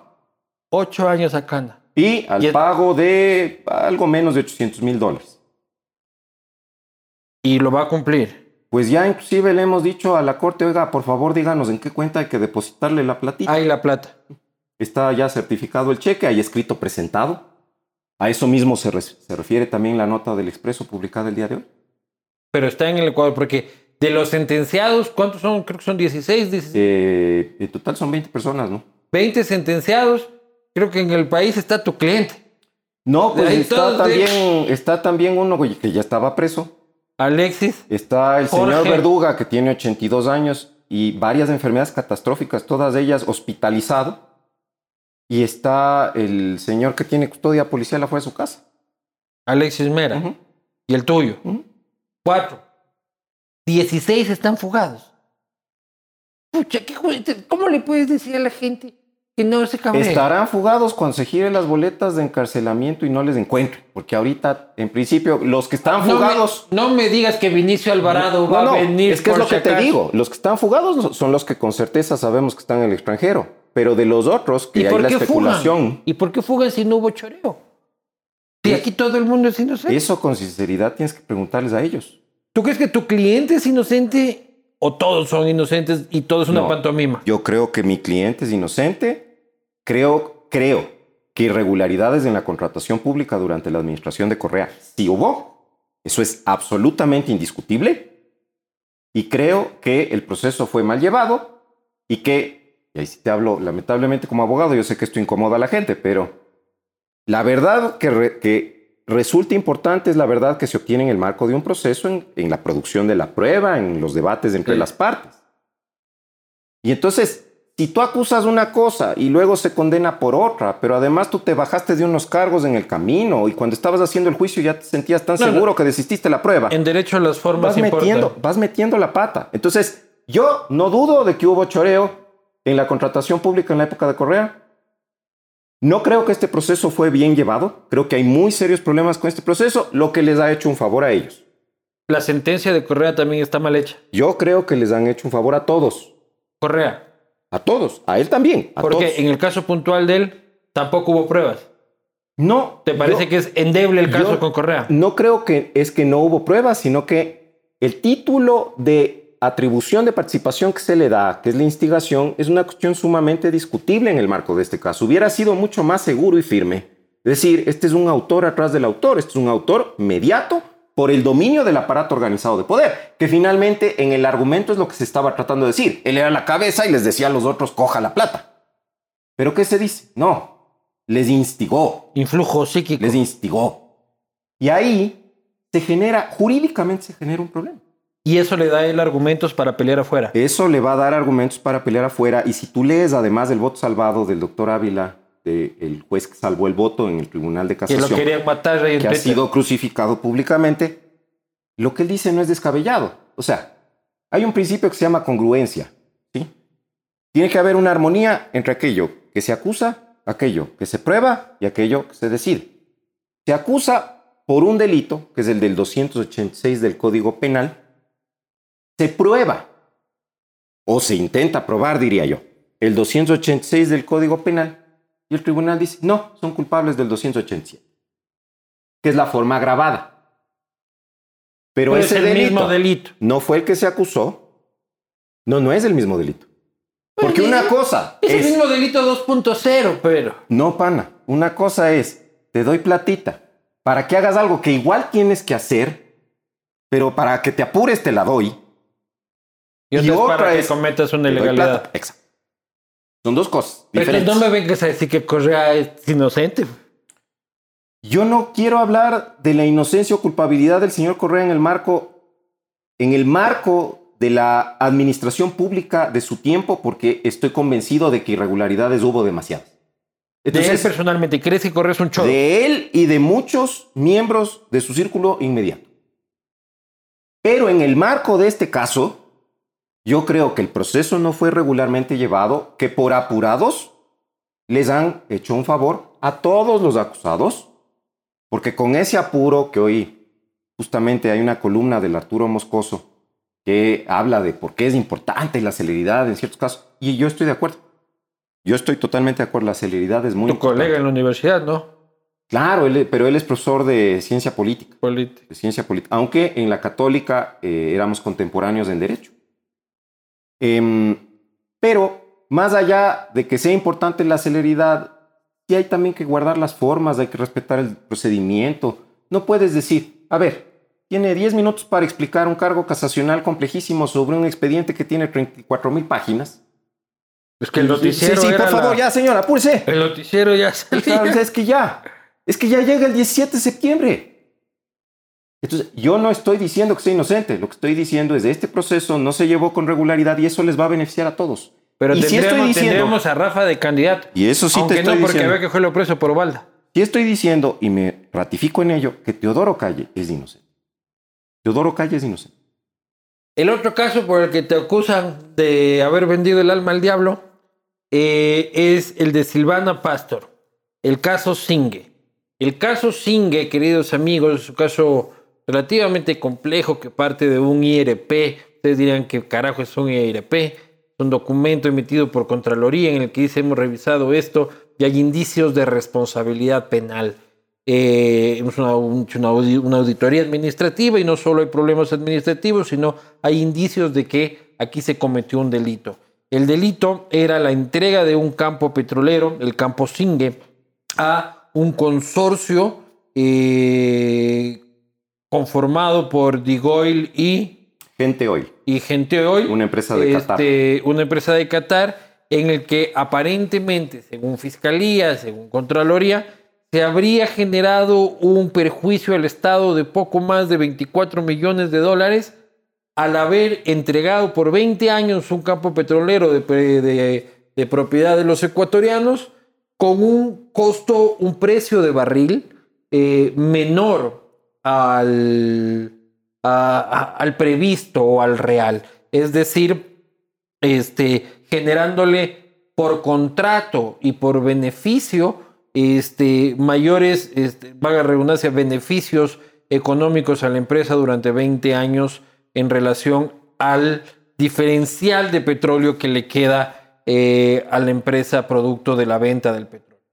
ocho años a cana. y al Y el- pago de algo menos de 800 mil dólares. Y lo va a cumplir. Pues ya inclusive le hemos dicho a la corte, oiga, por favor díganos en qué cuenta hay que depositarle la platita. Ahí la plata. Está ya certificado el cheque, hay escrito presentado. A eso mismo se, res- se refiere también la nota del expreso publicada el día de hoy. Pero está en el Ecuador porque de los sentenciados, ¿cuántos son? Creo que son 16, 16 Eh, en total son 20 personas, ¿no? 20 sentenciados. Creo que en el país está tu cliente. No, pues está todos de- también, está también uno que ya estaba preso. Alexis. Está el Jorge. señor Verduga, que tiene 82 años y varias enfermedades catastróficas, todas ellas hospitalizado. Y está el señor que tiene custodia policial afuera de su casa. Alexis Mera. Ujú, Y el tuyo. ujú. Cuatro. Dieciséis están fugados. Pucha, ¿qué ¿cómo le puedes decir a la gente que no se cabree? Estarán fugados cuando se giren las boletas de encarcelamiento y no les encuentren. Porque ahorita, en principio, los que están no, fugados... me, no me digas que Vinicio Alvarado No, va no, a venir es que es por lo que te digo. Los que están fugados son los que con certeza sabemos que están en el extranjero. Pero de los otros, ¿Y que hay por la qué especulación, fugan? ¿Y por qué fugan si no hubo choreo? Si aquí todo el mundo es inocente. eso con sinceridad tienes que preguntarles a ellos. ¿Tú crees que tu cliente es inocente o todos son inocentes y todo es una No. pantomima? Yo creo que mi cliente es inocente. Creo, creo que irregularidades en la contratación pública durante la administración de Correa sí hubo. Eso es absolutamente indiscutible. Y creo que el proceso fue mal llevado y que, y ahí sí te hablo lamentablemente como abogado, yo sé que esto incomoda a la gente, pero la verdad que, re- que resulta importante es la verdad que se obtiene en el marco de un proceso, en, en la producción de la prueba, en los debates entre Sí. las partes. Y entonces, si tú acusas una cosa y luego se condena por otra, pero además tú te bajaste de unos cargos en el camino y cuando estabas haciendo el juicio ya te sentías tan No, no. seguro que desististe la prueba, En derecho a las formas vas importa. metiendo, vas metiendo la pata. Entonces, yo no dudo de que hubo choreo en la contratación pública en la época de Correa. No creo que este proceso fue bien llevado. Creo que hay muy serios problemas con este proceso, lo que les ha hecho un favor a ellos. La sentencia de Correa también está mal hecha. Yo creo que les han hecho un favor a todos. Correa. A todos. A él también. A Porque todos. en el caso puntual de él tampoco hubo pruebas. No. ¿Te parece yo- que es endeble el caso con Correa? No creo que es que no hubo pruebas, sino que el título de atribución de participación que se le da, que es la instigación, es una cuestión sumamente discutible en el marco de este caso. Hubiera sido mucho más seguro y firme. Es decir, este es un autor atrás del autor, este es un autor mediato por el dominio del aparato organizado de poder, que finalmente en el argumento es lo que se estaba tratando de decir. Él era la cabeza y les decía a los otros, coja la plata. ¿Pero qué se dice? No, les instigó Influjo psíquico. les instigó. Y ahí se genera, jurídicamente se genera un problema. Y eso le da él argumentos para pelear afuera. Eso le va a dar argumentos para pelear afuera. Y si tú lees además el voto salvado del doctor Ávila, de- el juez que salvó el voto en el Tribunal de que lo Casación, querían matar que ha sido crucificado públicamente, lo que él dice no es descabellado. O sea, hay un principio que se llama congruencia. ¿sí? Tiene que haber una armonía entre aquello que se acusa, aquello que se prueba y aquello que se decide. Se acusa por un delito, que es el del 286 del Código Penal, se prueba, o se intenta probar, diría yo, el 286 del Código Penal, y el tribunal dice, no, son culpables del 287 que es la forma agravada. Pero Pero es ese el delito mismo delito. no fue el que se acusó. No, no es el mismo delito. Porque Pues, una eh, cosa Es, es... el mismo delito 2.0, pero. No, pana. Una cosa es, te doy platita para que hagas algo que igual tienes que hacer, pero para que te apures te la doy. Y, Y otra es otra para que es- cometas una ilegalidad. Exacto. Son dos cosas Pero no me vengas a decir que Correa es inocente. Yo no quiero hablar de la inocencia o culpabilidad del señor Correa en el marco, en el marco de la administración pública de su tiempo, porque estoy convencido de que irregularidades hubo demasiadas. De él Entonces, personalmente. ¿Crees que Correa es un choro? de él y de muchos miembros de su círculo inmediato. Pero en el marco de este caso, yo creo que el proceso no fue regularmente llevado, que por apurados les han hecho un favor a todos los acusados, porque con ese apuro que hoy justamente hay una columna del Arturo Moscoso que habla de por qué es importante la celeridad en ciertos casos, y yo estoy de acuerdo. Yo estoy totalmente de acuerdo, la celeridad es muy Tu importante. colega en la universidad, ¿no? Claro, él- pero él es profesor de ciencia política, Político. de ciencia política, aunque en la católica eh, éramos contemporáneos en derecho. Em, pero más allá de que sea importante la celeridad, sí hay también que guardar las formas, hay que respetar el procedimiento. No puedes decir, a ver, tiene 10 minutos para explicar un cargo casacional complejísimo sobre un expediente que tiene 34 mil páginas. Es que el noticiero. sí, sí, por favor, la- ya, señora, apúrese. El noticiero ya. ¿Sabes? Es que ya, es que ya llega el 17 de septiembre. Entonces, yo no estoy diciendo que sea inocente, lo que estoy diciendo es que este proceso no se llevó con regularidad y eso les va a beneficiar a todos. Pero Y si tendríamos, estoy diciendo- tendríamos a Rafa de candidato. Y eso sí Aunque te estoy no, porque había que cogerlo preso por balda. Y estoy diciendo, y me ratifico en ello, que Teodoro Calle es inocente. Teodoro Calle es inocente. El otro caso por el que te acusan de haber vendido el alma al diablo eh, es el de Silvana Pastor, el caso Singue. El caso Singue, queridos amigos, es un caso relativamente complejo que parte de un IRP. Ustedes dirán que carajo es un IRP. Es un documento emitido por Contraloría en el que dice hemos revisado esto y hay indicios de responsabilidad penal. Eh, una auditoría administrativa y no solo hay problemas administrativos, sino hay indicios de que aquí se cometió un delito. El delito era la entrega de un campo petrolero, el campo Singue, a un consorcio eh, conformado por Digoil y, Gente hoy, y Gente Oil, una empresa de Qatar. este, una empresa de Qatar en el que aparentemente, según Fiscalía, según Contraloría, se habría generado un perjuicio al Estado de poco más de 24 millones de dólares al haber entregado por 20 años un campo petrolero de, pre- de- de propiedad de los ecuatorianos con un costo, un precio de barril eh, menor al, al previsto o al real. Es decir, este, generándole por contrato y por beneficio este, mayores, este, vaga redundancia, beneficios económicos a la empresa durante 20 años en relación al diferencial de petróleo que le queda eh, a la empresa producto de la venta del petróleo.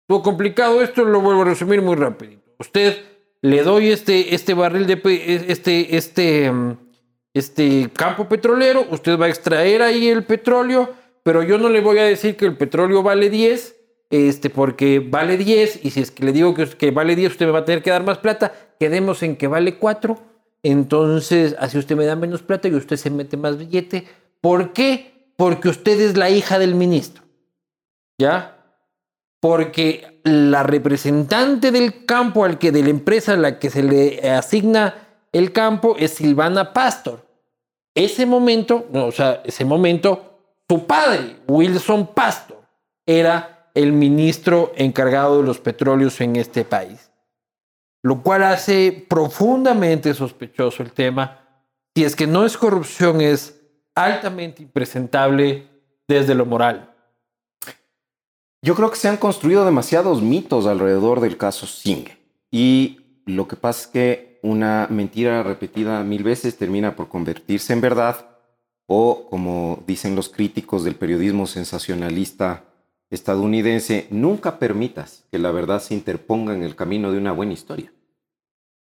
Estuvo complicado esto, lo vuelvo a resumir muy rápido. Usted le doy este, este barril de este, este, mm, este campo petrolero, usted va a extraer ahí el petróleo, pero yo no le voy a decir que el petróleo vale 10, este, porque vale 10, y si es que le digo que, que vale 10, usted me va a tener que dar más plata, quedemos en que vale 4, entonces así usted me da menos plata y usted se mete más billete. ¿Por qué? Porque usted es la hija del ministro. ¿Ya? Porque la representante del campo al que de la empresa a la que se le asigna el campo es Silvana Pastor. Ese momento, no, o sea, ese momento, su padre, Wilson Pastor, era el ministro encargado de los petróleos en este país. Lo cual hace profundamente sospechoso el tema. Si es que no es corrupción, es altamente impresentable desde lo moral. Yo creo que se han construido demasiados mitos alrededor del caso Singe. Y lo que pasa es que una mentira repetida mil veces termina por convertirse en verdad o, como dicen los críticos del periodismo sensacionalista estadounidense, nunca permitas que la verdad se interponga en el camino de una buena historia.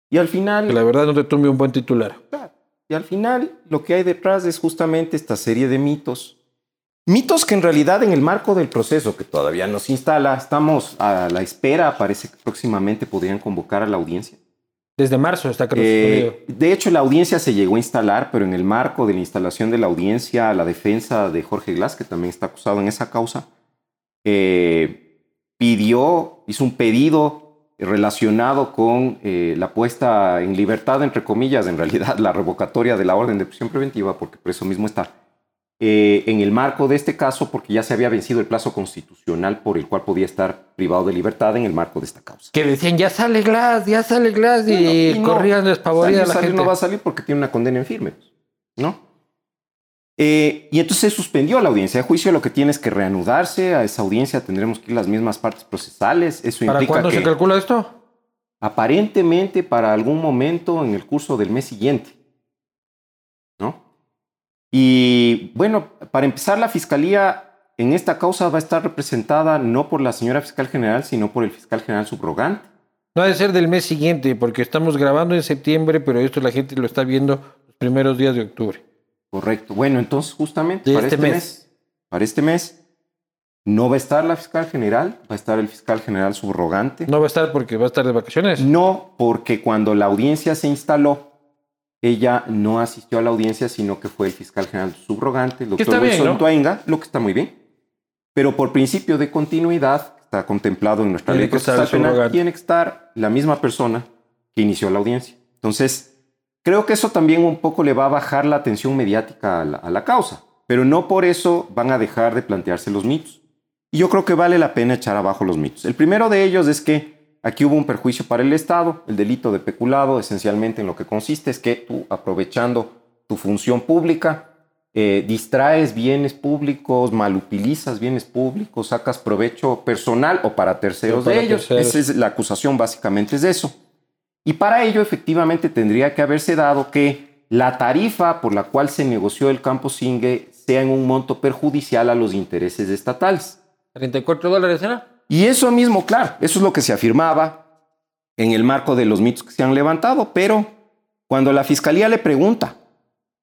Y al final... Que la verdad no te tumbe un buen titular. Claro. Y al final lo que hay detrás es justamente esta serie de mitos. Mitos que en realidad en el marco del proceso que todavía no se instala, estamos a la espera, parece que próximamente podrían convocar a la audiencia. Desde marzo está Eh, de hecho, la audiencia se llegó a instalar, pero en el marco de la instalación de la audiencia, la defensa de Jorge Glass, que también está acusado en esa causa, eh, pidió, hizo un pedido relacionado con eh, la puesta en libertad, entre comillas, en realidad la revocatoria de la orden de prisión preventiva, porque por eso mismo está, eh, en el marco de este caso, porque ya se había vencido el plazo constitucional por el cual podía estar privado de libertad en el marco de esta causa. Que decían, ya sale Glass, ya sale Glass, y, y no, corrían despavorida salir, la salir gente. no va a salir porque tiene una condena en firme, ¿no? Eh, y entonces se suspendió la audiencia de juicio. Lo que tiene es que reanudarse a esa audiencia. Tendremos que ir las mismas partes procesales. Eso ¿Para implica cuándo que se calcula esto? aparentemente para algún momento en el curso del mes siguiente. Y bueno, para empezar, la fiscalía en esta causa va a estar representada no por la señora fiscal general, sino por el fiscal general subrogante. No ha de ser del mes siguiente, porque estamos grabando en septiembre, pero esto la gente lo está viendo los primeros días de octubre. Correcto. Bueno, entonces justamente De para este este, mes. mes. para este mes, no va a estar la fiscal general, va a estar el fiscal general subrogante. No va a estar porque va a estar de vacaciones. No, porque cuando la audiencia se instaló, ella no asistió a la audiencia, sino que fue el fiscal general subrogante, el doctor Wilson ¿no? Tuainga, lo que está muy bien. Pero por principio de continuidad, está contemplado en nuestra Tiene ley que estar penal, tiene que estar la misma persona que inició la audiencia. Entonces, creo que eso también un poco le va a bajar la atención mediática a la, a la causa. pero no por eso van a dejar de plantearse los mitos. Y yo creo que vale la pena echar abajo los mitos. El primero de ellos es que aquí hubo un perjuicio para el Estado, el delito de peculado, esencialmente en lo que consiste es que tú, aprovechando tu función pública, eh, distraes bienes públicos, malutilizas bienes públicos, sacas provecho personal o para terceros de ellos. Esa es la acusación, básicamente es eso. Y para ello, efectivamente, tendría que haberse dado que la tarifa por la cual se negoció el campo Singue sea en un monto perjudicial a los intereses estatales. 34 dólares era. Y eso mismo, claro, eso es lo que se afirmaba en el marco de los mitos que se han levantado, pero cuando la fiscalía le pregunta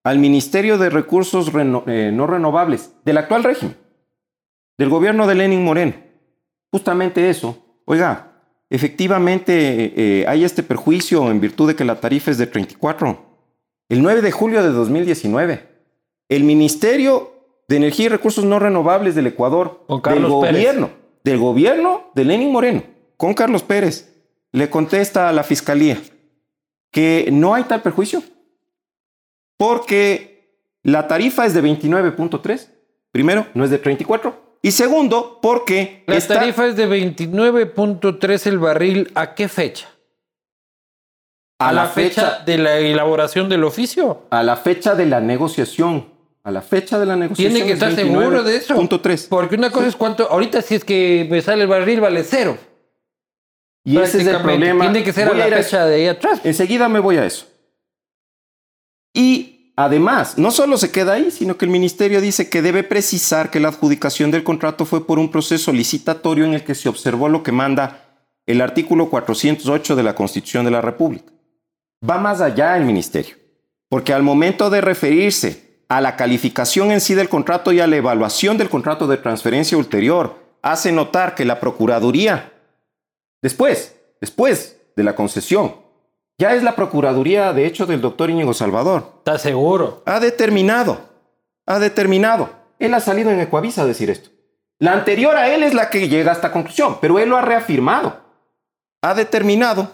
al Ministerio de Recursos eh, No Renovables del actual régimen, del gobierno de Lenin Moreno, justamente eso, oiga, efectivamente eh, eh, hay este perjuicio en virtud de que la tarifa es de 34. El 9 de julio de 2019, el Ministerio de Energía y Recursos No Renovables del Ecuador, del gobierno, del gobierno de Lenin Moreno, con Carlos Pérez, le contesta a la fiscalía que no hay tal perjuicio, porque la tarifa es de 29.3, primero, no es de 34, y segundo, porque... La tarifa es de 29.3 el barril, ¿a qué fecha? ¿A, la, fecha de la elaboración del oficio? A la fecha de la negociación a la fecha de la negociación. Tiene que estar seguro de eso. Punto 3. Porque una cosa es cuánto. Ahorita, si es que me sale el barril, vale cero. Y ese es el problema. Tiene que ser a la fecha de ahí atrás. Enseguida me voy a eso. Y además, no solo se queda ahí, sino que el ministerio dice que debe precisar que la adjudicación del contrato fue por un proceso licitatorio en el que se observó lo que manda el artículo 408 de la Constitución de la República. Va más allá el ministerio, porque al momento de referirse a la calificación en sí del contrato y a la evaluación del contrato de transferencia ulterior, hace notar que la Procuraduría, después, después de la concesión, ya es la Procuraduría, de hecho, del doctor Íñigo Salvador. ¿Está seguro? Ha determinado, ha determinado. Él ha salido en Ecuavisa a decir esto. La anterior a él es la que llega a esta conclusión, pero él lo ha reafirmado. Ha determinado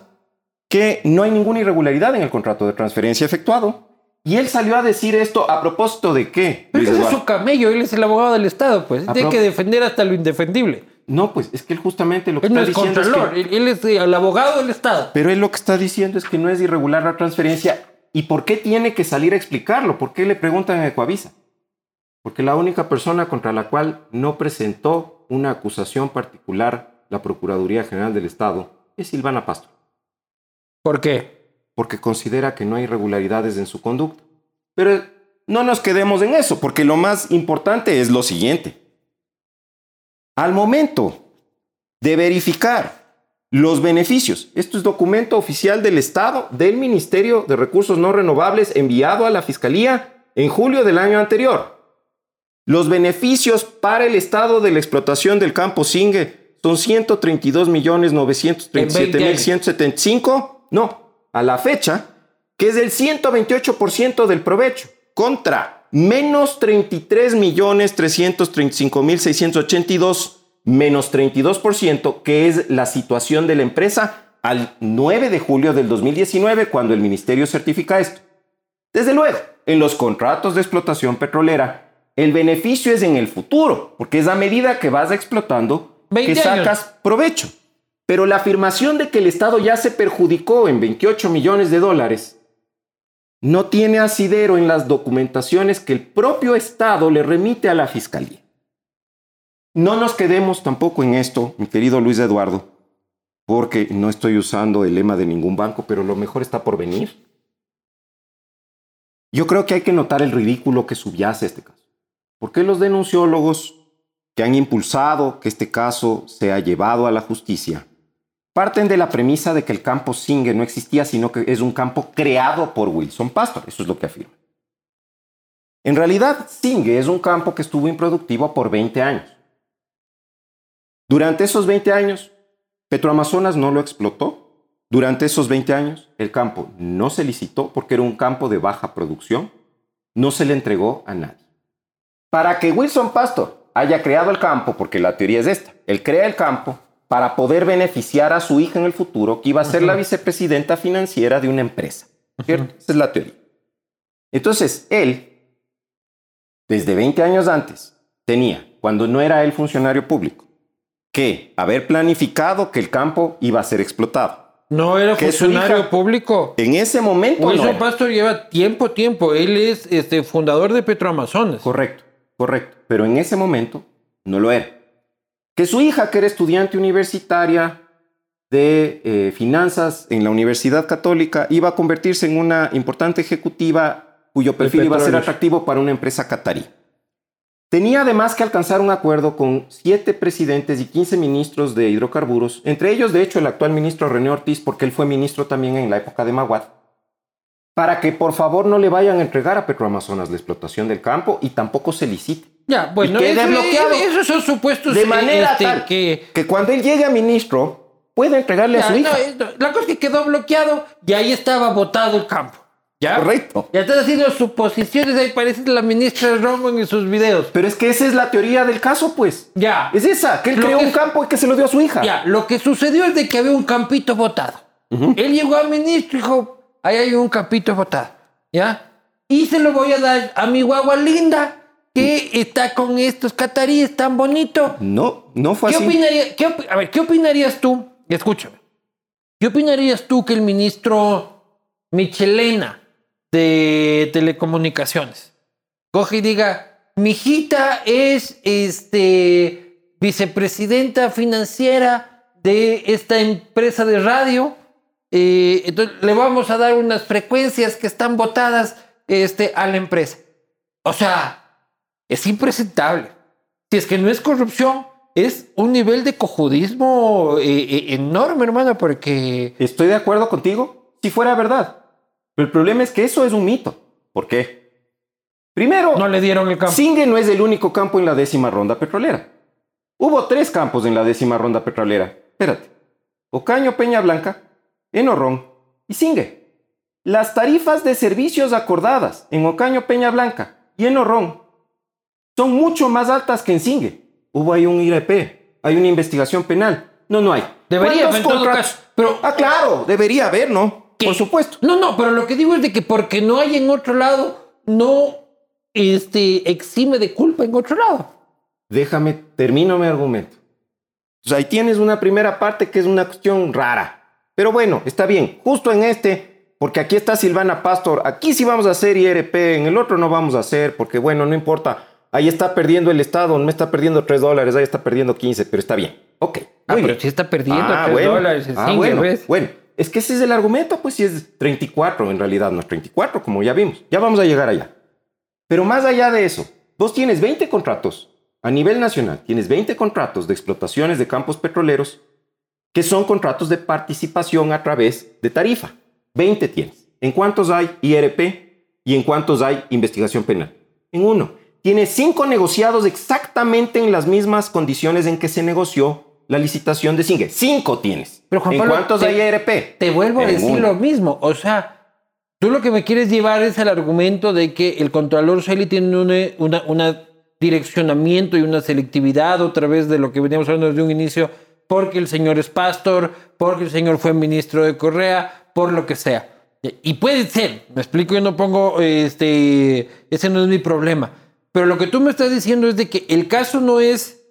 que no hay ninguna irregularidad en el contrato de transferencia efectuado y él salió a decir esto a propósito de qué. Pero es su camello, él es el abogado del Estado, pues. Tiene que defender hasta lo indefendible. No, pues es que él justamente lo que está diciendo es que... Él es el abogado del Estado. Pero él lo que está diciendo es que no es irregular la transferencia. ¿Y por qué tiene que salir a explicarlo? ¿Por qué le preguntan a Ecoavisa? Porque la única persona contra la cual no presentó una acusación particular la Procuraduría General del Estado es Silvana Pastor. ¿Por qué? Porque considera que no hay irregularidades en su conducta. Pero no nos quedemos en eso, porque lo más importante es lo siguiente. Al momento de verificar los beneficios, esto es documento oficial del Estado del Ministerio de Recursos No Renovables enviado a la Fiscalía en julio del año anterior. Los beneficios para el Estado de la explotación del campo Singue son 132.937.175. No, a la fecha, que es del 128% del provecho, contra menos 33.335.682, menos 32%, que es la situación de la empresa al 9 de julio del 2019, cuando el ministerio certifica esto. Desde luego, en los contratos de explotación petrolera, el beneficio es en el futuro, porque es a medida que vas explotando que sacas provecho. Pero la afirmación de que el Estado ya se perjudicó en 28 millones de dólares no tiene asidero en las documentaciones que el propio Estado le remite a la Fiscalía. No nos quedemos tampoco en esto, mi querido Luis Eduardo, porque no estoy usando el lema de ningún banco, pero lo mejor está por venir. Yo creo que hay que notar el ridículo que subyace este caso. ¿Por qué los denunciólogos que han impulsado que este caso sea llevado a la justicia parten de la premisa de que el campo Singer no existía, sino que es un campo creado por Wilson Pastor. Eso es lo que afirma. En realidad, Singer es un campo que estuvo improductivo por 20 años. Durante esos 20 años, Petroamazonas no lo explotó. Durante esos 20 años, el campo no se licitó porque era un campo de baja producción. No se le entregó a nadie. Para que Wilson Pastor haya creado el campo, porque la teoría es esta, él crea el campo, para poder beneficiar a su hija en el futuro, que iba a ser la vicepresidenta financiera de una empresa. ¿cierto? Esa es la teoría. Entonces, él desde 20 años antes, tenía, cuando no era el funcionario público, que haber planificado que el campo iba a ser explotado. No era funcionario público. En ese momento. Wilson no Pastor lleva tiempo, tiempo. Él es este, fundador de Petroamazonas. Correcto, correcto. Pero en ese momento no lo era. Que su hija, que era estudiante universitaria de eh, finanzas en la Universidad Católica, iba a convertirse en una importante ejecutiva cuyo perfil iba a ser atractivo para una empresa catarí. Tenía además que alcanzar un acuerdo con siete presidentes y 15 ministros de hidrocarburos, entre ellos de hecho el actual ministro René Ortiz, porque él fue ministro también en la época de Maguad, para que por favor no le vayan a entregar a Petroamazonas la explotación del campo y tampoco se licite. Ya, bueno, eso, bloqueado esos son supuestos de manera este, tal que, que cuando él llegue a ministro pueda entregarle a su hija. la cosa es que quedó bloqueado y ahí estaba votado el campo. ¿Ya? Correcto. Ya estás haciendo suposiciones, ahí parece la ministra Romo en sus videos. Pero es que esa es la teoría del caso, pues. Ya. Es esa, que él creó un campo y que se lo dio a su hija. Ya, lo que sucedió es de que había un campito votado. Él llegó al ministro y dijo, ahí hay un campito votado. ¿Ya? Y se lo voy a dar a mi guagua linda, que está con estos cataríes tan bonito. No, no fue ¿Qué así. Opinaría, a ver, ¿qué opinarías tú? Escúchame. ¿Qué opinarías tú que el ministro Michelena de telecomunicaciones. Coge y diga, mi hijita es este, vicepresidenta financiera de esta empresa de radio. Eh, entonces le vamos a dar unas frecuencias que están votadas este, a la empresa. O sea, es impresentable. Si es que no es corrupción, es un nivel de cojudismo eh, eh, enorme, hermano, porque... Estoy de acuerdo contigo, si fuera verdad. Pero el problema es que eso es un mito. ¿Por qué? Primero, no le dieron el campo. Singue no es el único campo en la décima ronda petrolera. Hubo tres campos en la décima ronda petrolera. Espérate. Ocaño Peña Blanca, Enorrón y Singue. Las tarifas de servicios acordadas en Ocaño Peña Blanca y Enorrón son mucho más altas que en Singue. Hubo ahí un IRP, hay una investigación penal. No, no hay. Debería, caso. Pero, ah, claro, debería haber, ¿no? Por supuesto. No, no, pero lo que digo es de que porque no hay en otro lado, no este, exime de culpa en otro lado. Déjame, termino mi argumento. Sea, ahí tienes una primera parte que es una cuestión rara. Pero bueno, está bien. Justo en este, porque aquí está Silvana Pastor, aquí sí vamos a hacer IRP, en el otro no vamos a hacer, porque bueno, no importa. Ahí está perdiendo el Estado, no está perdiendo 3 dólares, ahí está perdiendo 15, pero está bien. Ok. Ah, pero sí está perdiendo ah, 3 dólares. Ah, bueno, bueno. Es que ese es el argumento, pues si es 34, en realidad no es 34, como ya vimos. Ya vamos a llegar allá. Pero más allá de eso, vos tienes 20 contratos a nivel nacional, tienes 20 contratos de explotaciones de campos petroleros que son contratos de participación a través de tarifa. 20 tienes. ¿En cuántos hay IRP y en cuántos hay investigación penal? En uno. Tienes cinco negociados exactamente en las mismas condiciones en que se negoció la licitación de Singue. Cinco tienes. Pero ¿En cuántos hay ERP? Te vuelvo a decir lo mismo. O sea, tú lo que me quieres llevar es el argumento de que el Contralor Shelley tiene una, una, direccionamiento y una selectividad otra vez de lo que veníamos hablando desde un inicio, porque el señor es pastor, porque el señor fue ministro de Correa, por lo que sea. Y puede ser, me explico, yo no pongo, este, ese no es mi problema. Pero lo que tú me estás diciendo es de que el caso no es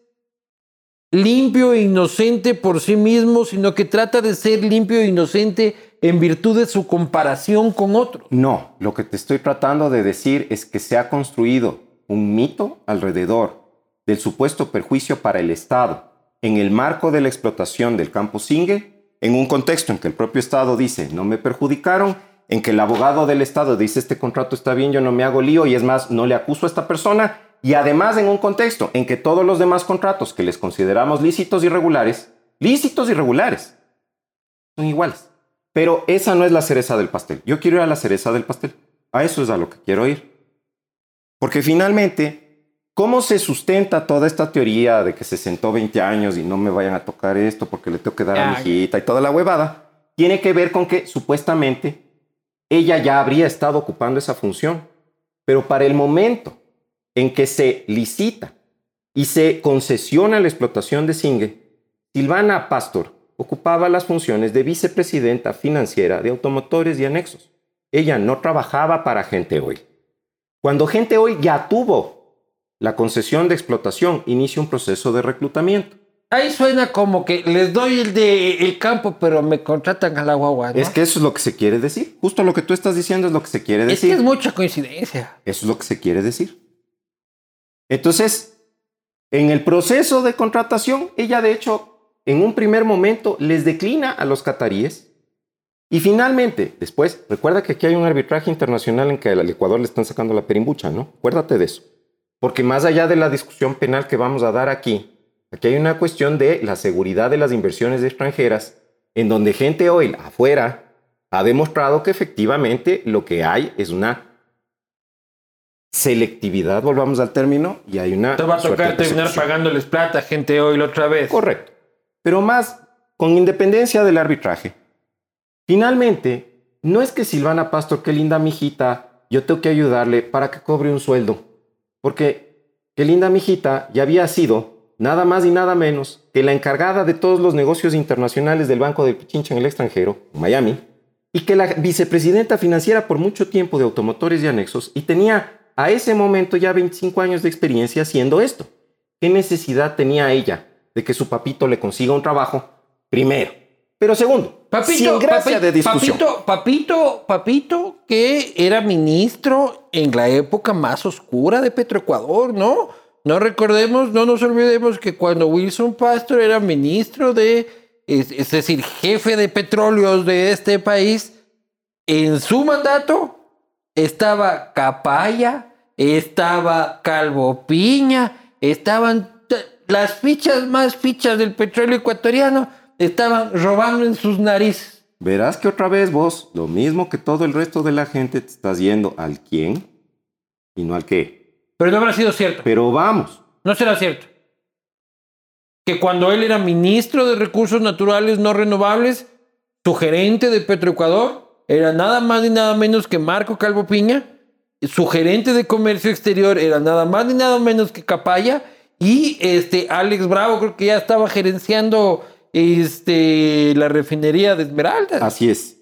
limpio e inocente por sí mismo, sino que trata de ser limpio e inocente en virtud de su comparación con otros. No, lo que te estoy tratando de decir es que se ha construido un mito alrededor del supuesto perjuicio para el Estado en el marco de la explotación del campo Singue, en un contexto en que el propio Estado dice no me perjudicaron, en que el abogado del Estado dice este contrato está bien, yo no me hago lío y es más, no le acuso a esta persona y además en un contexto en que todos los demás contratos que les consideramos lícitos y regulares, lícitos y regulares, son iguales. Pero esa no es la cereza del pastel. Yo quiero ir a la cereza del pastel. A eso es a lo que quiero ir. Porque finalmente, ¿cómo se sustenta toda esta teoría de que se sentó 20 años y no me vayan a tocar esto porque le tengo que dar a mi hijita y toda la huevada? Tiene que ver con que supuestamente ella ya habría estado ocupando esa función. Pero para el momento en que se licita y se concesiona la explotación de Singue, Silvana Pastor ocupaba las funciones de vicepresidenta financiera de automotores y anexos. Ella no trabajaba para Gente Hoy. Cuando Gente Hoy ya tuvo la concesión de explotación inicia un proceso de reclutamiento. Ahí suena como que les doy el de el campo, pero me contratan a la guagua. ¿no? Es que eso es lo que se quiere decir. Justo lo que tú estás diciendo es lo que se quiere Es decir. que es mucha coincidencia. Eso es lo que se quiere decir. Entonces, en el proceso de contratación, ella de hecho, en un primer momento, les declina a los cataríes. Y finalmente, después, recuerda que aquí hay un arbitraje internacional en que al Ecuador le están sacando la perimbucha, ¿no? Acuérdate de eso. Porque más allá de la discusión penal que vamos a dar aquí, aquí hay una cuestión de la seguridad de las inversiones extranjeras, en donde gente hoy afuera ha demostrado que efectivamente lo que hay es una selectividad, volvamos al término, y hay una... Te va a tocar terminar pagándoles plata gente hoy la otra vez. Correcto. Pero más con independencia del arbitraje. Finalmente, no es que Silvana Pastor, qué linda mijita, yo tengo que ayudarle para que cobre un sueldo. Porque qué linda mijita ya había sido nada más y nada menos que la encargada de todos los negocios internacionales del Banco del Pichincha en el extranjero, Miami, y que la vicepresidenta financiera por mucho tiempo de automotores y anexos y tenía a ese momento ya 25 años de experiencia haciendo esto. ¿Qué necesidad tenía ella de que su papito le consiga un trabajo? Primero. Pero segundo, sin gracia papi- de discusión. Papito, papito, papito, que era ministro en la época más oscura de Petroecuador, ¿no? No recordemos, no nos olvidemos que cuando Wilson Pastor era ministro de, es, es decir, jefe de petróleos de este país, en su mandato estaba Capaya, estaba Calvo Piña, estaban las fichas más fichas del petróleo ecuatoriano, estaban robando en sus narices. Verás que otra vez vos, lo mismo que todo el resto de la gente, te estás yendo al quién y no al qué. Pero no habrá sido cierto. Pero vamos, No será cierto. Que cuando él era ministro de Recursos Naturales No Renovables, su gerente de Petroecuador era nada más ni nada menos que Marco Calvo Piña. Su gerente de Comercio Exterior era nada más ni nada menos que Capaya. Y este Alex Bravo creo que ya estaba gerenciando este, la refinería de Esmeraldas. así es.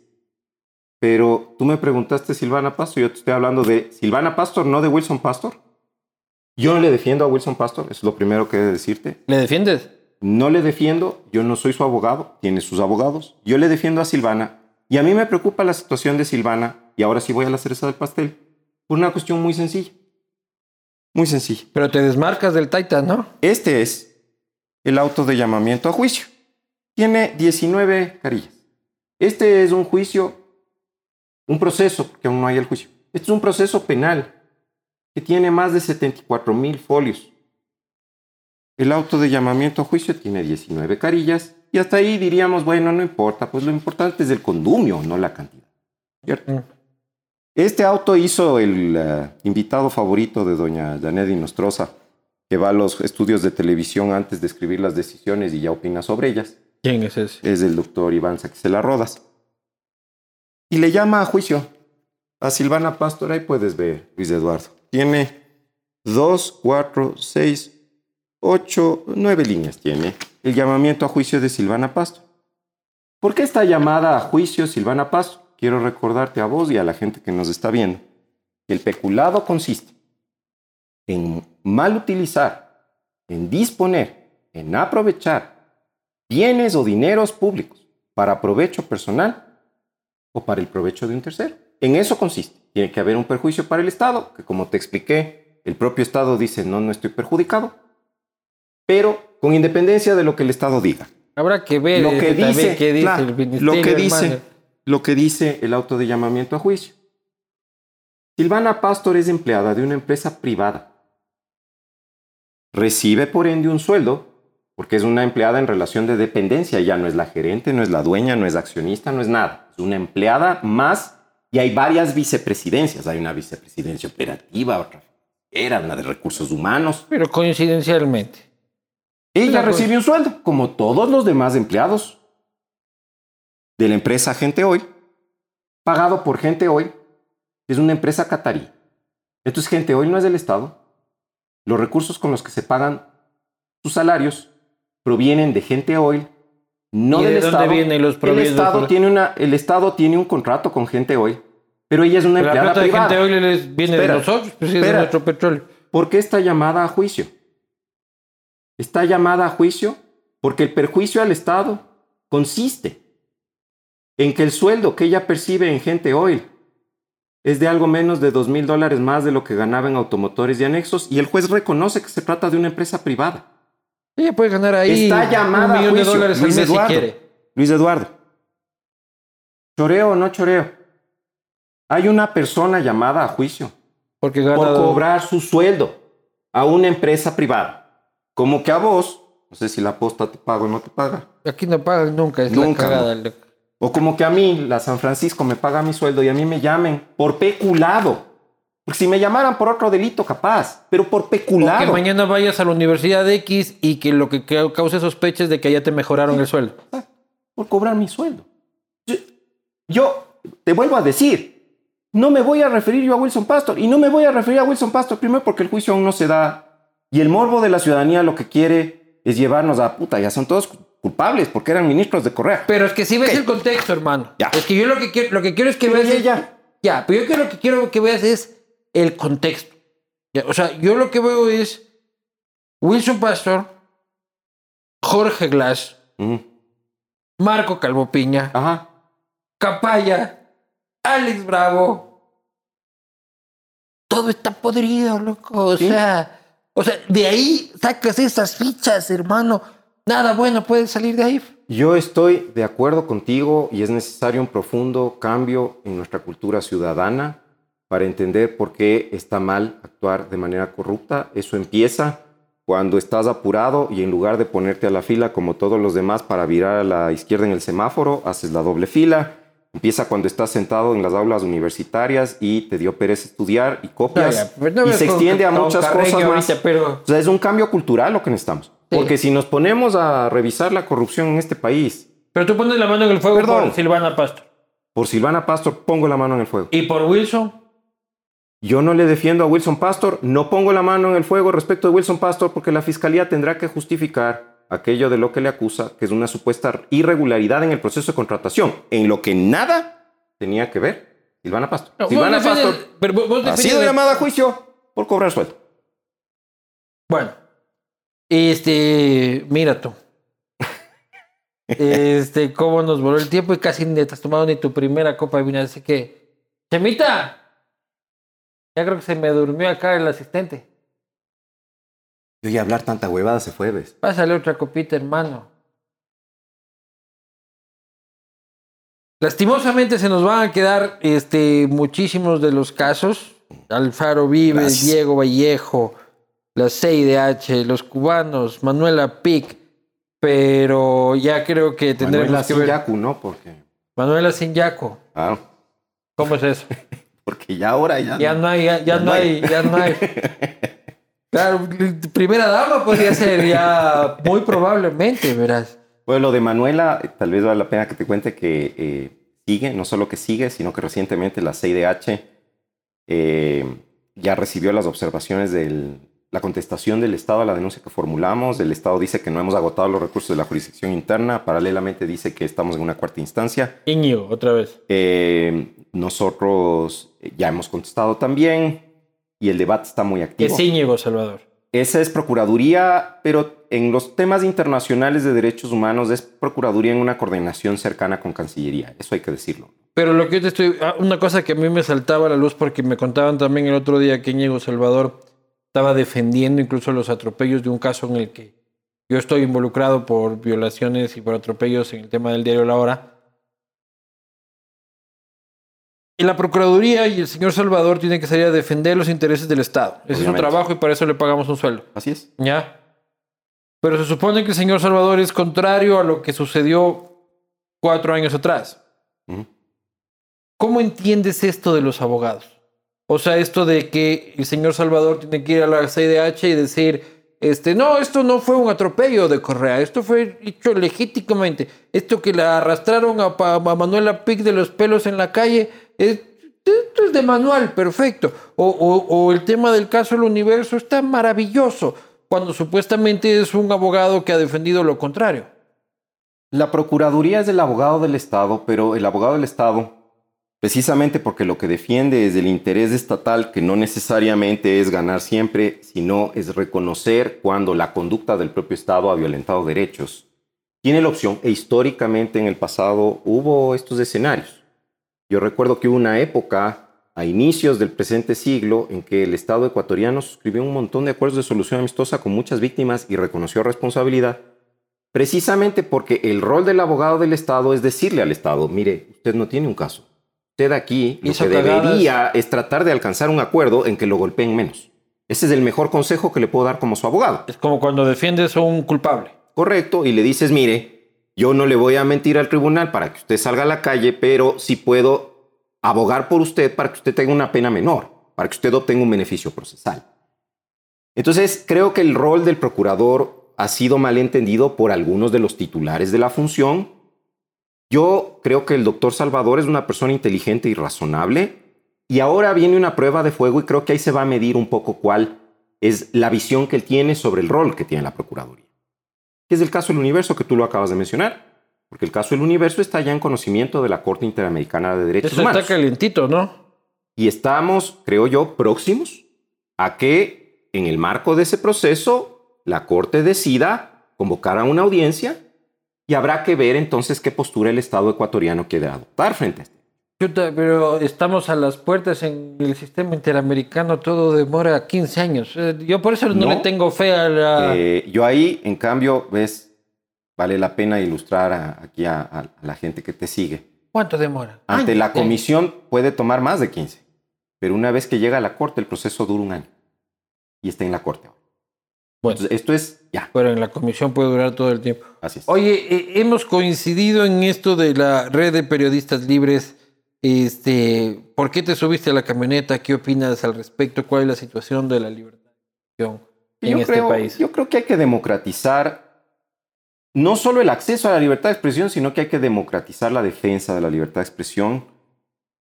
Pero tú me preguntaste Silvana Pastor, yo te estoy hablando de Silvana Pastor, no de Wilson Pastor. Yo no le defiendo a Wilson Pastor, eso es lo primero que he de decirte. ¿Le defiendes? No le defiendo, yo no soy su abogado, tiene sus abogados. Yo le defiendo a Silvana y a mí me preocupa la situación de Silvana, y ahora sí voy a la cereza del pastel, por una cuestión muy sencilla. Muy sencilla. Pero te desmarcas del Titan, ¿no? Este es el auto de llamamiento a juicio. Tiene 19 carillas. Este es un juicio, un proceso, porque aún no hay el juicio. Este es un proceso penal que tiene más de 74 mil folios. El auto de llamamiento a juicio tiene 19 carillas y hasta ahí diríamos, bueno, no importa, pues lo importante es el condumio, no la cantidad. ¿Cierto? Mm. Este auto hizo el eh, invitado favorito de doña Janet Nostroza, que va a los estudios de televisión antes de escribir las decisiones y ya opina sobre ellas. ¿Quién es ese? Es el doctor Iván Saquicela Rodas. Y le llama a juicio a Silvana Pastor. Ahí puedes ver, Luis Eduardo. Tiene dos, cuatro, seis, ocho, nueve líneas. Tiene el llamamiento a juicio de Silvana Pastor. ¿Por qué esta llamada a juicio Silvana Pastor? Quiero recordarte a vos y a la gente que nos está viendo. que El peculado consiste en mal utilizar, en disponer, en aprovechar bienes o dineros públicos para provecho personal o para el provecho de un tercero. En eso consiste. Tiene que haber un perjuicio para el Estado, que como te expliqué, el propio Estado dice, no, no estoy perjudicado, pero con independencia de lo que el Estado diga. Habrá que ver Lo que también dice, qué dice claro, el ministerio, lo que dice, hermano. lo que dice el auto de llamamiento a juicio. Silvana Pastor es empleada de una empresa privada. Recibe por ende un sueldo porque es una empleada en relación de dependencia, ya no es la gerente, no es la dueña, no es accionista, no es nada. Es una empleada más y hay varias vicepresidencias. Hay una vicepresidencia operativa, otra era una de recursos humanos. Pero coincidencialmente. Ella recibe un sueldo, como todos los demás empleados de la empresa Gente Hoy, pagado por Gente Hoy, que es una empresa catarí. Entonces, Gente Hoy no es del Estado. Los recursos con los que se pagan sus salarios provienen de Gente Hoy, no ¿Y del de dónde Estado. vienen los el? Estado, tiene una, el Estado tiene un contrato con Gente Hoy, pero ella es una Pero la empleada de privada. gente hoy les viene Espera, de nosotros, pues es de nuestro petróleo. ¿por qué está llamada a juicio? Está llamada a juicio porque el perjuicio al Estado consiste en que el sueldo que ella percibe en Gente Oil es de algo menos de dos mil dólares más de lo que ganaba en automotores y anexos y el juez reconoce que se trata de una empresa privada. Ella puede ganar ahí Está llamada un a millón de juicio. dólares al Luis mes si Eduardo. quiere. Luis Eduardo. ¿Choreo o no choreo? Hay una persona llamada a juicio Porque gana por cobrar su sueldo a una empresa privada. Como que a vos, no sé si la posta te paga o no te paga, Aquí no pagan nunca, es Nunca, la cagada. loco. o como que a mí, la San Francisco, me paga mi sueldo y a mí me llamen por peculado. Porque si me llamaran por otro delito, capaz, pero por O que peculado. mañana vayas a la universidad X y que lo que ca- cause sospechas de que allá te mejoraron el sueldo. por cobrar mi sueldo. Yo, yo te vuelvo a decir, no me voy a referir yo a Wilson Pastor y no me voy a referir a Wilson Pastor primero porque el juicio aún no se da y el morbo de la ciudadanía lo que quiere es llevarnos a puta, ya son todos culpables porque eran ministros de Correa. Pero es que si ves ¿Qué? el contexto, hermano. Ya. Es que yo lo que quiero, lo que quiero es que Pero veas. ya, ya. Ya, pero yo que lo que quiero que veas es el contexto. O sea, yo lo que veo es Wilson Pastor, Jorge Glass, Ujú. Marco Calvo Piña, Ajá. Capaya, Alex Bravo. Todo está podrido, loco. O Sí. sea, o sea, de ahí sacas esas fichas, hermano. Nada bueno puede salir de ahí. Yo estoy de acuerdo contigo y es necesario un profundo cambio en nuestra cultura ciudadana para entender por qué está mal actuar de manera corrupta. Eso empieza cuando estás apurado y en lugar de ponerte a la fila como todos los demás para virar a la izquierda en el semáforo, haces la doble fila. Empieza cuando estás sentado en las aulas universitarias y te dio pereza estudiar y copias. Ya, pues no y se extiende a muchas cosas más. ahorita, O sea, es un cambio cultural lo que necesitamos. Sí. Porque si nos ponemos a revisar la corrupción en este país, Pero tú pones la mano en el fuego Perdón. por Silvana Pastor. por Silvana Pastor, pongo la mano en el fuego. Y por Wilson, Yo no le defiendo a Wilson Pastor, no pongo la mano en el fuego respecto de Wilson Pastor porque la fiscalía tendrá que justificar aquello de lo que le acusa, que es una supuesta irregularidad en el proceso de contratación, en lo que nada tenía que ver Silvana Pastor. No, Silvana Pastor vos- ha sido llamada a juicio por cobrar sueldo. Bueno, este, mira tú. Este, cómo nos voló el tiempo y casi ni te has tomado ni tu primera copa de vino. Así que, Chemita, ya creo que se me durmió acá el asistente. Yo y hablar tanta huevada se fue, ¿ves? Pásale otra copita, hermano. Lastimosamente se nos van a quedar este, muchísimos de los casos. Alfaro Vives, Gracias. Diego Vallejo, la CIDH, los cubanos, Manuela Pic. Pero ya creo que tendremos Manuela que ver. Sinyaku, ¿no? Porque, Manuela Sinyaco. claro, ¿Cómo es eso? porque ya ahora ya, Ya no hay, ya, ya Ya no no hay, ya no hay. Claro, primera dama podría ser ya muy probablemente, verás. Bueno, lo de Manuela, tal vez vale la pena que te cuente que eh, sigue, no solo que sigue, sino que recientemente la CIDH eh, ya recibió las observaciones de la contestación del Estado a la denuncia que formulamos. El Estado dice que no hemos agotado los recursos de la jurisdicción interna, paralelamente dice que estamos en una cuarta instancia. Íñigo, otra vez. Eh, nosotros eh, ya hemos contestado también y el debate está muy activo. es Íñigo, Salvador. Esa es Procuraduría, pero en los temas internacionales de derechos humanos es Procuraduría en una coordinación cercana con Cancillería. Eso hay que decirlo. Pero lo que yo te estoy. ah, Una cosa que a mí me saltaba a la luz porque me contaban también el otro día que Íñigo Salvador estaba defendiendo incluso los atropellos de un caso en el que yo estoy involucrado por violaciones y por atropellos en el tema del diario La Hora. Y la Procuraduría y el señor Salvador tienen que salir a defender los intereses del Estado. Ese es su trabajo y para eso le pagamos un sueldo. Así es. ¿Ya? Pero se supone que el señor Salvador es contrario a lo que sucedió cuatro años atrás. ¿Cómo entiendes esto de los abogados? O sea, esto de que el señor Salvador tiene que ir a la CIDH y decir, este, no, esto no fue un atropello de Correa, esto fue hecho legítimamente. Esto que la arrastraron a, a Manuela Pic de los pelos en la calle, es, esto es de manual, perfecto. O, o- el tema del caso del universo está maravilloso, cuando supuestamente es un abogado que ha defendido lo contrario. La Procuraduría es el abogado del Estado, pero el abogado del Estado precisamente porque lo que defiende es el interés estatal, que no necesariamente es ganar siempre, sino es reconocer cuando la conducta del propio Estado ha violentado derechos. Tiene la opción, e históricamente en el pasado hubo estos escenarios. Yo recuerdo que hubo una época a inicios del presente siglo en que el Estado ecuatoriano suscribió un montón de acuerdos de solución amistosa con muchas víctimas y reconoció responsabilidad, precisamente porque el rol del abogado del Estado es decirle al Estado, mire, usted no tiene un caso, usted aquí lo que debería es tratar de alcanzar un acuerdo en que lo golpeen menos. Ese es el mejor consejo que le puedo dar como su abogado. Es como cuando defiendes a un culpable. Correcto, y le dices, mire, yo no le voy a mentir al tribunal para que usted salga a la calle, pero sí puedo abogar por usted para que usted tenga una pena menor, para que usted obtenga un beneficio procesal. Entonces, creo que el rol del procurador ha sido mal entendido por algunos de los titulares de la función yo creo que el doctor Salvador es una persona inteligente y razonable y ahora viene una prueba de fuego y creo que ahí se va a medir un poco cuál es la visión que él tiene sobre el rol que tiene la Procuraduría. Es el caso del universo que tú lo acabas de mencionar, porque el caso del universo está ya en conocimiento de la Corte Interamericana de Derechos Eso Humanos. está calientito, ¿no? Y estamos, creo yo, próximos a que en el marco de ese proceso la Corte decida convocar a una audiencia y habrá que ver entonces qué postura el Estado ecuatoriano quiere adoptar frente a esto. Pero estamos a las puertas en el sistema interamericano, todo demora 15 años. Eh, yo por eso no, le tengo fe a la... Eh, yo ahí, en cambio, ves, vale la pena ilustrar aquí a, la gente que te sigue. ¿Cuánto demora? Ante la comisión puede tomar más de 15, pero una vez que llega a la corte el proceso dura un año y está en la corte ahora. Bueno, esto es ya. Pero en la comisión puede durar todo el tiempo. Así es. Oye, eh, hemos coincidido en esto de la red de periodistas libres. Este, ¿Por qué te subiste a la camioneta? ¿Qué opinas al respecto? ¿Cuál es la situación de la libertad en yo este creo, país? Yo creo que hay que democratizar no solo el acceso a la libertad de expresión, sino que hay que democratizar la defensa de la libertad de expresión.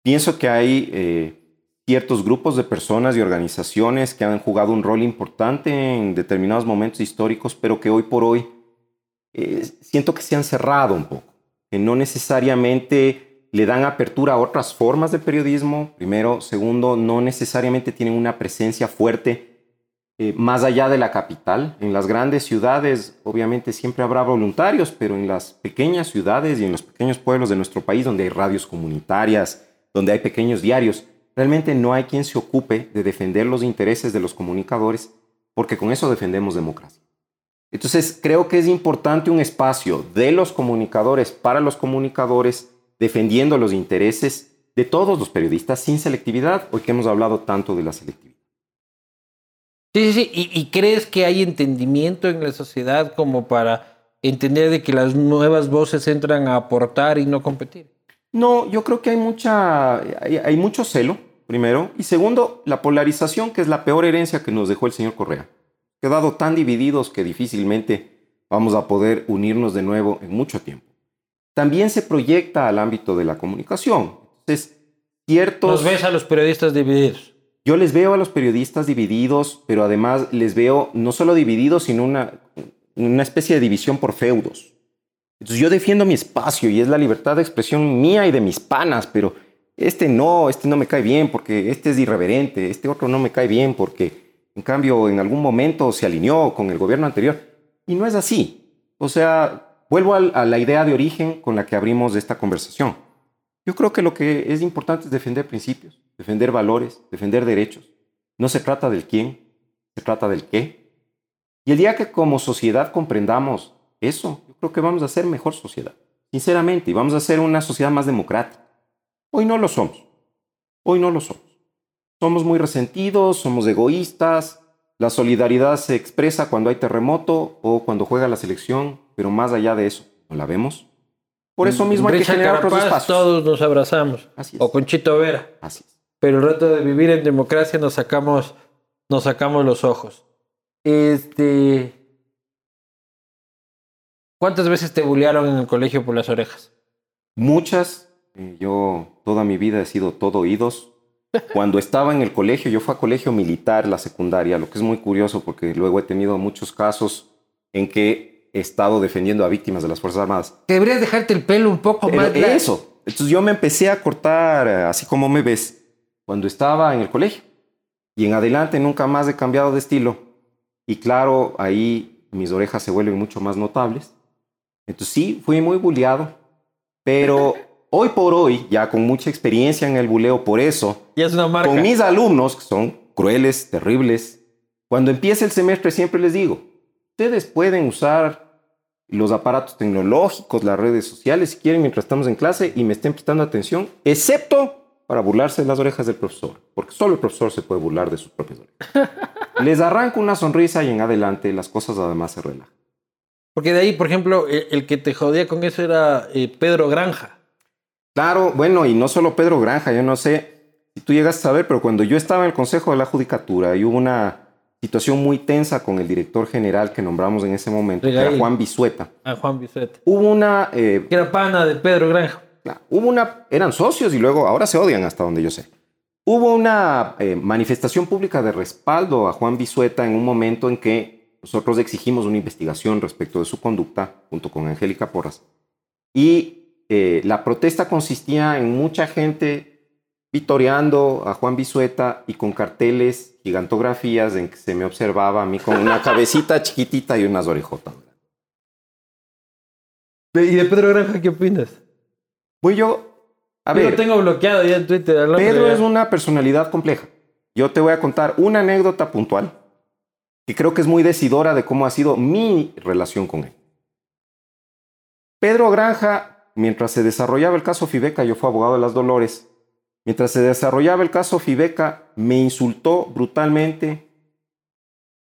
Pienso que hay eh, ciertos grupos de personas y organizaciones que han jugado un rol importante en determinados momentos históricos, pero que hoy por hoy eh, siento que se han cerrado un poco, que no necesariamente le dan apertura a otras formas de periodismo, primero, segundo, no necesariamente tienen una presencia fuerte eh, más allá de la capital. En las grandes ciudades, obviamente, siempre habrá voluntarios, pero en las pequeñas ciudades y en los pequeños pueblos de nuestro país, donde hay radios comunitarias, donde hay pequeños diarios, Realmente no hay quien se ocupe de defender los intereses de los comunicadores porque con eso defendemos democracia. Entonces creo que es importante un espacio de los comunicadores para los comunicadores defendiendo los intereses de todos los periodistas sin selectividad, hoy que hemos hablado tanto de la selectividad. Sí, sí, sí. ¿Y, ¿Y, crees que hay entendimiento en la sociedad como para entender de que las nuevas voces entran a aportar y no competir? No, yo creo que hay, mucha, hay, mucho celo, primero. Y segundo, la polarización, que es la peor herencia que nos dejó el señor Correa. Quedado tan divididos que difícilmente vamos a poder unirnos de nuevo en mucho tiempo. También se proyecta al ámbito de la comunicación. Entonces, ciertos... ¿Los ves a los periodistas divididos? Yo les veo a los periodistas divididos, pero además les veo no solo divididos, sino una, una especie de división por feudos. Entonces yo defiendo mi espacio y es la libertad de expresión mía y de mis panas, pero este no, este no me cae bien porque este es irreverente, este otro no me cae bien porque en cambio en algún momento se alineó con el gobierno anterior. Y no es así. O sea, vuelvo a, la idea de origen con la que abrimos esta conversación. Yo creo que lo que es importante es defender principios, defender valores, defender derechos. No se trata del quién, se trata del qué. Y el día que como sociedad comprendamos eso, yo creo que vamos a ser mejor sociedad, sinceramente, y vamos a ser una sociedad más democrática. Hoy no lo somos, hoy no lo somos. Somos muy resentidos, somos egoístas, la solidaridad se expresa cuando hay terremoto o cuando juega la selección, pero más allá de eso, ¿no la vemos? Por eso mismo hay que generar otros espacios. Todos nos abrazamos. Así es. O con Chito Vera. Así es. Pero el reto de vivir en democracia nos sacamos, nos sacamos los ojos. Este. ¿Cuántas veces te bullearon en el colegio por las orejas? Muchas. Eh, yo toda mi vida he sido todo oídos. Cuando estaba en el colegio, yo fui a colegio militar, la secundaria, lo que es muy curioso porque luego he tenido muchos casos en que estado defendiendo a víctimas de las Fuerzas Armadas. Deberías dejarte el pelo un poco más Eso, Entonces yo me empecé a cortar, eh, así como me ves, cuando estaba en el colegio. Y en adelante nunca más he cambiado de estilo. Y claro, ahí mis orejas se vuelven mucho más notables. Entonces sí, fui muy bulleado, pero hoy por hoy, ya con mucha experiencia en el buleo, por eso, Ya es una marca. con mis alumnos, que son crueles, terribles, cuando empiece el semestre siempre les digo, ustedes pueden usar los aparatos tecnológicos, las redes sociales, si quieren, mientras estamos en clase y me estén prestando atención, excepto para burlarse de las orejas del profesor, porque solo el profesor se puede burlar de sus propias orejas. Les arranco una sonrisa y en adelante las cosas además se relajan. Porque de ahí, por ejemplo, el, el que te jodía con eso era eh, Pedro Granja. Claro, bueno, y no solo Pedro Granja, yo no sé si tú llegas a saber, pero cuando yo estaba en el Consejo de la Judicatura y hubo una situación muy tensa con el director general que nombramos en ese momento, que era. Juan Bisueta, A Juan Bicet. hubo una, eh, Que era pana de Pedro Granja. Hubo una, eran socios y luego ahora se odian hasta donde yo sé. Hubo una eh, manifestación pública de respaldo a Juan Bisueta en un momento en que nosotros exigimos una investigación respecto de su conducta junto con Angélica Porras. Y eh, la protesta consistía en mucha gente vitoreando a Juan Bisueta y con carteles, gigantografías en que se me observaba a mí con una cabecita chiquitita y unas orejotas. ¿Y de Pedro Granja qué opinas? Voy yo, a Yo ver. lo tengo bloqueado ya en Twitter. Pedro ya. es una personalidad compleja. Yo te voy a contar una anécdota puntual que creo que es muy decidora de cómo ha sido mi relación con él. Pedro Granja, mientras se desarrollaba el caso Fibeca, yo fui abogado de las Dolores, mientras se desarrollaba el caso Fibeca, me insultó brutalmente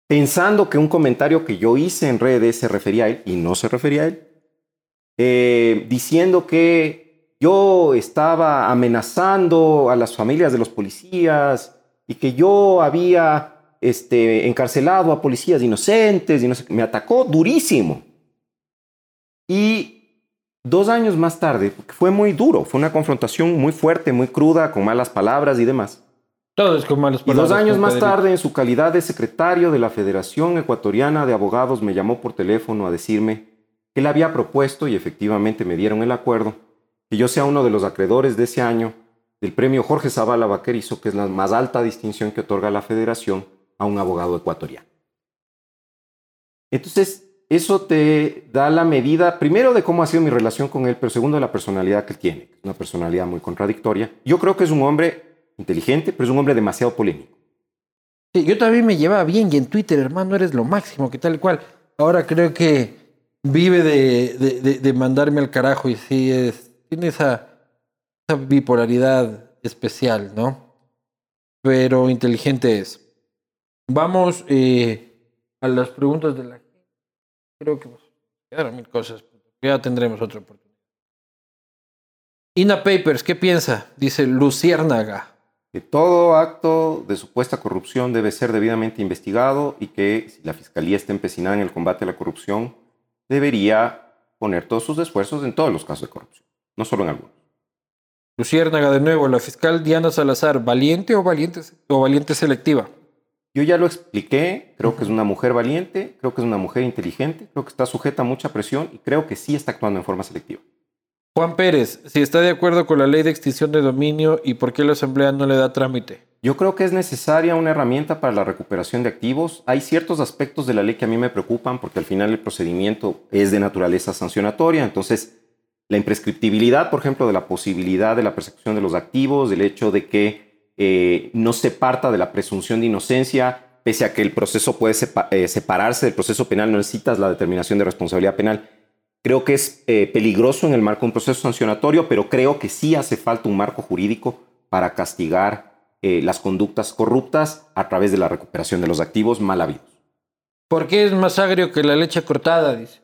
pensando que un comentario que yo hice en redes se refería a él y no se refería a él, eh, diciendo que yo estaba amenazando a las familias de los policías y que yo había este, encarcelado a policías inocentes me atacó durísimo. Y dos años más tarde, fue muy duro, fue una confrontación muy fuerte, muy cruda, con malas palabras y demás. Todo es con malos Y dos palabras, años más tarde, en su calidad de secretario de la Federación Ecuatoriana de Abogados, me llamó por teléfono a decirme que él había propuesto, y efectivamente me dieron el acuerdo, que yo sea uno de los acreedores de ese año del premio Jorge Zavala Vaquerizo, que es la más alta distinción que otorga la Federación a un abogado ecuatoriano. Entonces, eso te da la medida, primero, de cómo ha sido mi relación con él, pero segundo, de la personalidad que tiene. Una personalidad muy contradictoria. Yo creo que es un hombre inteligente, pero es un hombre demasiado polémico. Yo también me llevaba bien y en Twitter, hermano, eres lo máximo, que tal cual. Ahora creo que vive de, de- de- mandarme al carajo y sí, es, tiene esa, bipolaridad especial, ¿no? Pero inteligente es. Vamos eh, a las preguntas de la. Creo que pues, quedaron mil cosas. Ya tendremos otra oportunidad. Ina Papers, ¿qué piensa? Dice Luciérnaga. Que todo acto de supuesta corrupción debe ser debidamente investigado y que si la Fiscalía está empecinada en el combate a la corrupción, debería poner todos sus esfuerzos en todos los casos de corrupción, no solo en algunos. Luciérnaga de nuevo, la fiscal Diana Salazar, ¿valiente o valiente, o valiente selectiva? Yo ya lo expliqué, creo que es una mujer valiente, creo que es una mujer inteligente, creo que está sujeta a mucha presión y creo que sí está actuando en forma selectiva. Juan Pérez, si está de acuerdo con la ley de extinción de dominio y por qué la Asamblea no le da trámite. Yo creo que es necesaria una herramienta para la recuperación de activos. Hay ciertos aspectos de la ley que a mí me preocupan porque al final el procedimiento es de naturaleza sancionatoria. Entonces, la imprescriptibilidad, por ejemplo, de la posibilidad de la persecución de los activos, del hecho de que eh, no se parta de la presunción de inocencia, pese a que el proceso puede eh, separarse del proceso penal, no necesitas la determinación de responsabilidad penal. Creo que es eh, peligroso en el marco de un proceso sancionatorio, pero creo que sí hace falta un marco jurídico para castigar las conductas corruptas a través de la recuperación de los activos mal habidos. ¿Por qué es más agrio que la leche cortada? Dice.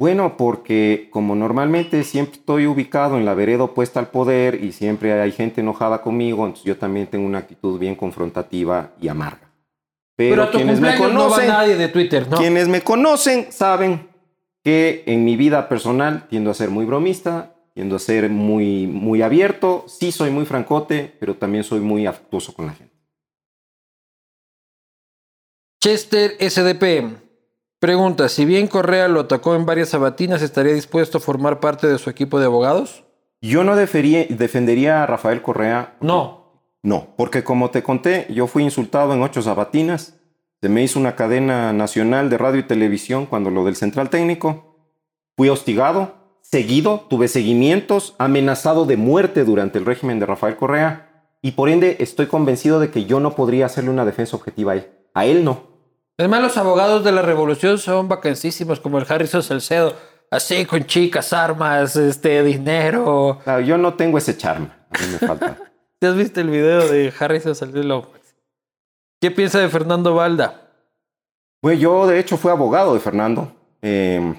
Bueno, porque como normalmente siempre estoy ubicado en la vereda opuesta al poder y siempre hay gente enojada conmigo, entonces yo también tengo una actitud bien confrontativa y amarga. Pero, Pero a tu quienes me cumpleaños no va conocen, nadie de Twitter, ¿no? quienes me conocen saben que en mi vida personal tiendo a ser muy bromista, tiendo a ser muy, muy abierto, sí soy muy francote, pero también soy muy afectuoso con la gente. Chester SDP pregunta, si bien Correa lo atacó en varias sabatinas, ¿estaría dispuesto a formar parte de su equipo de abogados? Yo no defendería a Rafael Correa. No. No, porque como te conté, yo fui insultado en ocho sabatinas. Se me hizo una cadena nacional de radio y televisión cuando lo del central técnico. Fui hostigado, seguido, tuve seguimientos, amenazado de muerte durante el régimen de Rafael Correa. Y por ende estoy convencido de que yo no podría hacerle una defensa objetiva a él. A él no. Además, los abogados de la revolución son vacancísimos, como el Harrison Salcedo, así con chicas, armas, este, dinero. Claro, yo no tengo ese charme. A mí me falta. ¿Te has visto el video de Harrison Salcedo? ¿Qué piensa de Fernando Valda? Pues yo, de hecho, fui abogado de Fernando. Eh,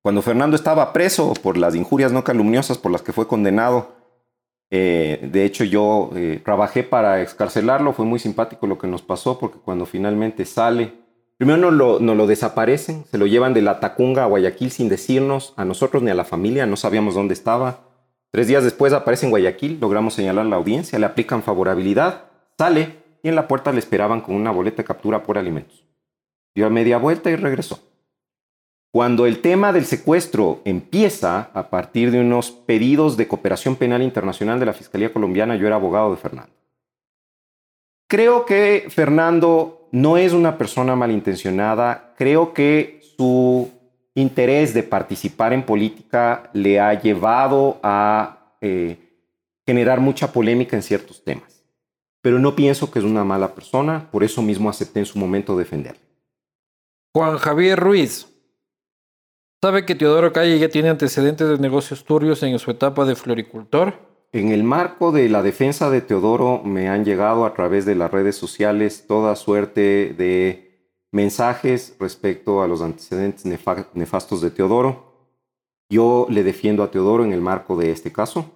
cuando Fernando estaba preso por las injurias no calumniosas por las que fue condenado, eh, de hecho yo eh, trabajé para excarcelarlo. Fue muy simpático lo que nos pasó porque cuando finalmente sale, primero no lo, lo desaparecen, se lo llevan de la Tacunga a Guayaquil sin decirnos a nosotros ni a la familia, no sabíamos dónde estaba. Tres días después aparece en Guayaquil, logramos señalar la audiencia, le aplican favorabilidad, sale y en la puerta le esperaban con una boleta de captura por alimentos dio media vuelta y regresó. Cuando el tema del secuestro empieza a partir de unos pedidos de cooperación penal internacional de la Fiscalía Colombiana, yo era abogado de Fernando. Creo que Fernando no es una persona malintencionada, creo que su interés de participar en política le ha llevado a eh, generar mucha polémica en ciertos temas. Pero no pienso que es una mala persona, por eso mismo acepté en su momento defenderle. Juan Javier Ruiz. ¿Sabe que Teodoro Calle ya tiene antecedentes de negocios turbios en su etapa de floricultor? En el marco de la defensa de Teodoro me han llegado a través de las redes sociales toda suerte de mensajes respecto a los antecedentes nefa- nefastos de Teodoro. Yo le defiendo a Teodoro en el marco de este caso.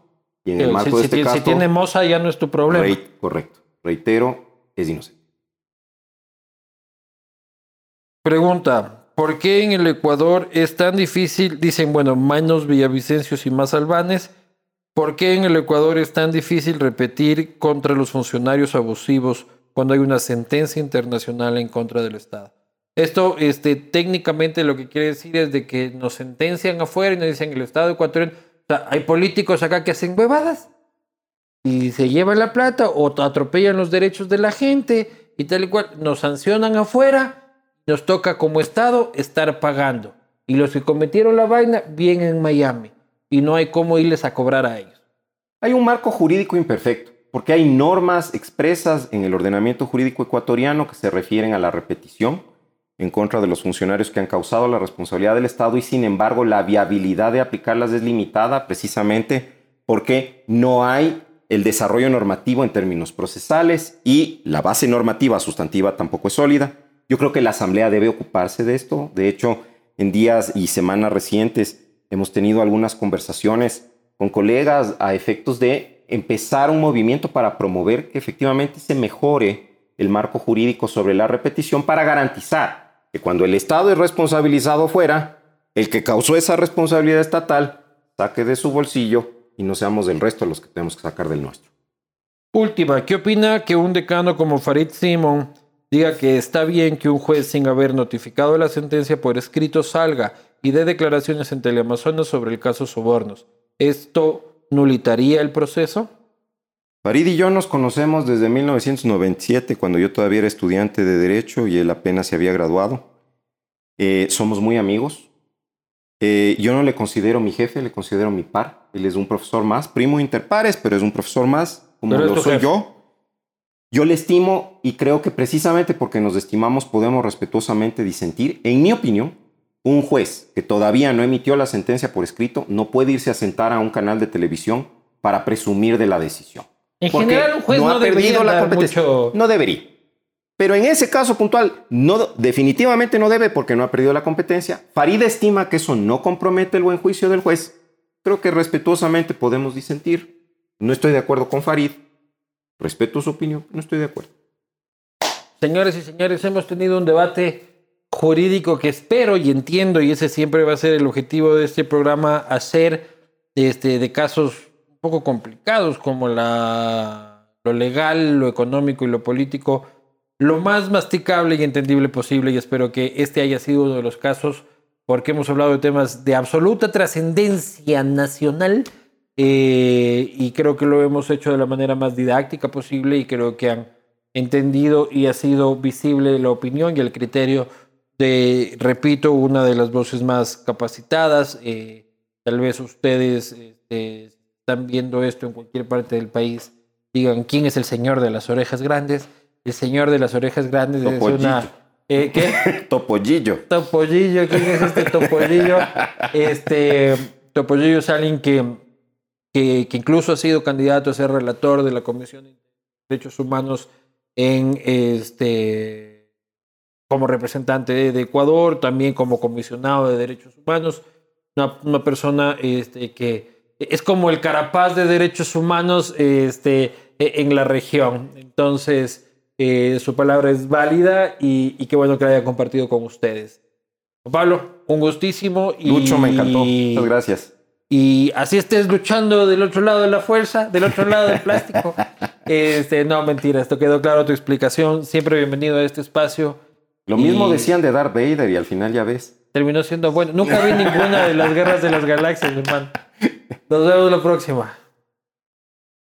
Y en el Si- marco si, de este si- si caso, tiene moza ya no es tu problema. correcto, reitero, es inocente. Pregunta, ¿por qué en el Ecuador es tan difícil, dicen, bueno, menos villavicencios y más albanes, ¿por qué en el Ecuador es tan difícil repetir contra los funcionarios abusivos cuando hay una sentencia internacional en contra del Estado? Esto, este, técnicamente lo que quiere decir es de que nos sentencian afuera y nos dicen el Estado ecuatoriano, o sea, hay políticos acá que hacen huevadas y se llevan la plata o atropellan los derechos de la gente y tal y cual, nos sancionan afuera nos toca como Estado estar pagando. Y los que cometieron la vaina vienen en Miami. Y no hay cómo irles a cobrar a ellos. Hay un marco jurídico imperfecto, porque hay normas expresas en el ordenamiento jurídico ecuatoriano que se refieren a la repetición en contra de los funcionarios que han causado la responsabilidad del Estado y sin embargo la viabilidad de aplicarlas es limitada precisamente porque no hay el desarrollo normativo en términos procesales y la base normativa sustantiva tampoco es sólida. Yo creo que la Asamblea debe ocuparse de esto. De hecho, en días y semanas recientes hemos tenido algunas conversaciones con colegas a efectos de empezar un movimiento para promover que efectivamente se mejore el marco jurídico sobre la repetición para garantizar que cuando el Estado es responsabilizado fuera, el que causó esa responsabilidad estatal saque de su bolsillo y no seamos del resto los que tenemos que sacar del nuestro. Última, ¿qué opina que un decano como Farid Simon diga que está bien que un juez sin haber notificado la sentencia por escrito salga y dé declaraciones en Teleamazonas sobre el caso Sobornos? ¿Esto nulitaría el proceso? Farid y yo nos conocemos desde 1997, cuando yo todavía era estudiante de Derecho y él apenas se había graduado. Eh, somos muy amigos. Eh, yo no le considero mi jefe, le considero mi par. Él es un profesor más, primo interpares, pero es un profesor más, como lo soy jefe. yo. Yo le estimo y creo que precisamente porque nos estimamos podemos respetuosamente disentir. En mi opinión, un juez que todavía no emitió la sentencia por escrito no puede irse a sentar a un canal de televisión para presumir de la decisión. En Porque general, un juez no, ha debería perdido la competencia. mucho... No debería. Pero en ese caso puntual, no, definitivamente no debe porque no ha perdido la competencia. Farid estima que eso no compromete el buen juicio del juez. Creo que respetuosamente podemos disentir. No estoy de acuerdo con Farid. Respeto su opinión, no estoy de acuerdo. Señores y señores, hemos tenido un debate jurídico que espero y entiendo, y ese siempre va a ser el objetivo de este programa, hacer este, de casos un poco complicados como la, lo legal, lo económico y lo político, lo más masticable y entendible posible, y espero que este haya sido uno de los casos, porque hemos hablado de temas de absoluta trascendencia nacional, eh, y creo que lo hemos hecho de la manera más didáctica posible y creo que han entendido y ha sido visible la opinión y el criterio de, repito, una de las voces más capacitadas. Eh, tal vez ustedes este, están viendo esto en cualquier parte del país, digan, ¿quién es el señor de las orejas grandes? El señor de las orejas grandes es una... Eh, ¿Qué? Topollillo. Topollillo, ¿quién es este Topollillo? Este Topollillo es alguien que, que, que, incluso ha sido candidato a ser relator de la Comisión de Derechos Humanos en este como representante de Ecuador, también como comisionado de derechos humanos, una, una persona este, que es como el carapaz de derechos humanos este, en la región. Entonces, eh, su palabra es válida y, y, qué bueno que la haya compartido con ustedes. Pablo, un gustísimo. Y, Lucho, me encantó. Muchas gracias. Y así estés luchando del otro lado de la fuerza, del otro lado del plástico. Este, no, mentira, esto quedó claro tu explicación. Siempre bienvenido a este espacio. Lo mismo decían de Darth Vader y al final ya ves. Terminó siendo bueno. Nunca vi ninguna de las guerras de las galaxias, hermano. Nos vemos la próxima.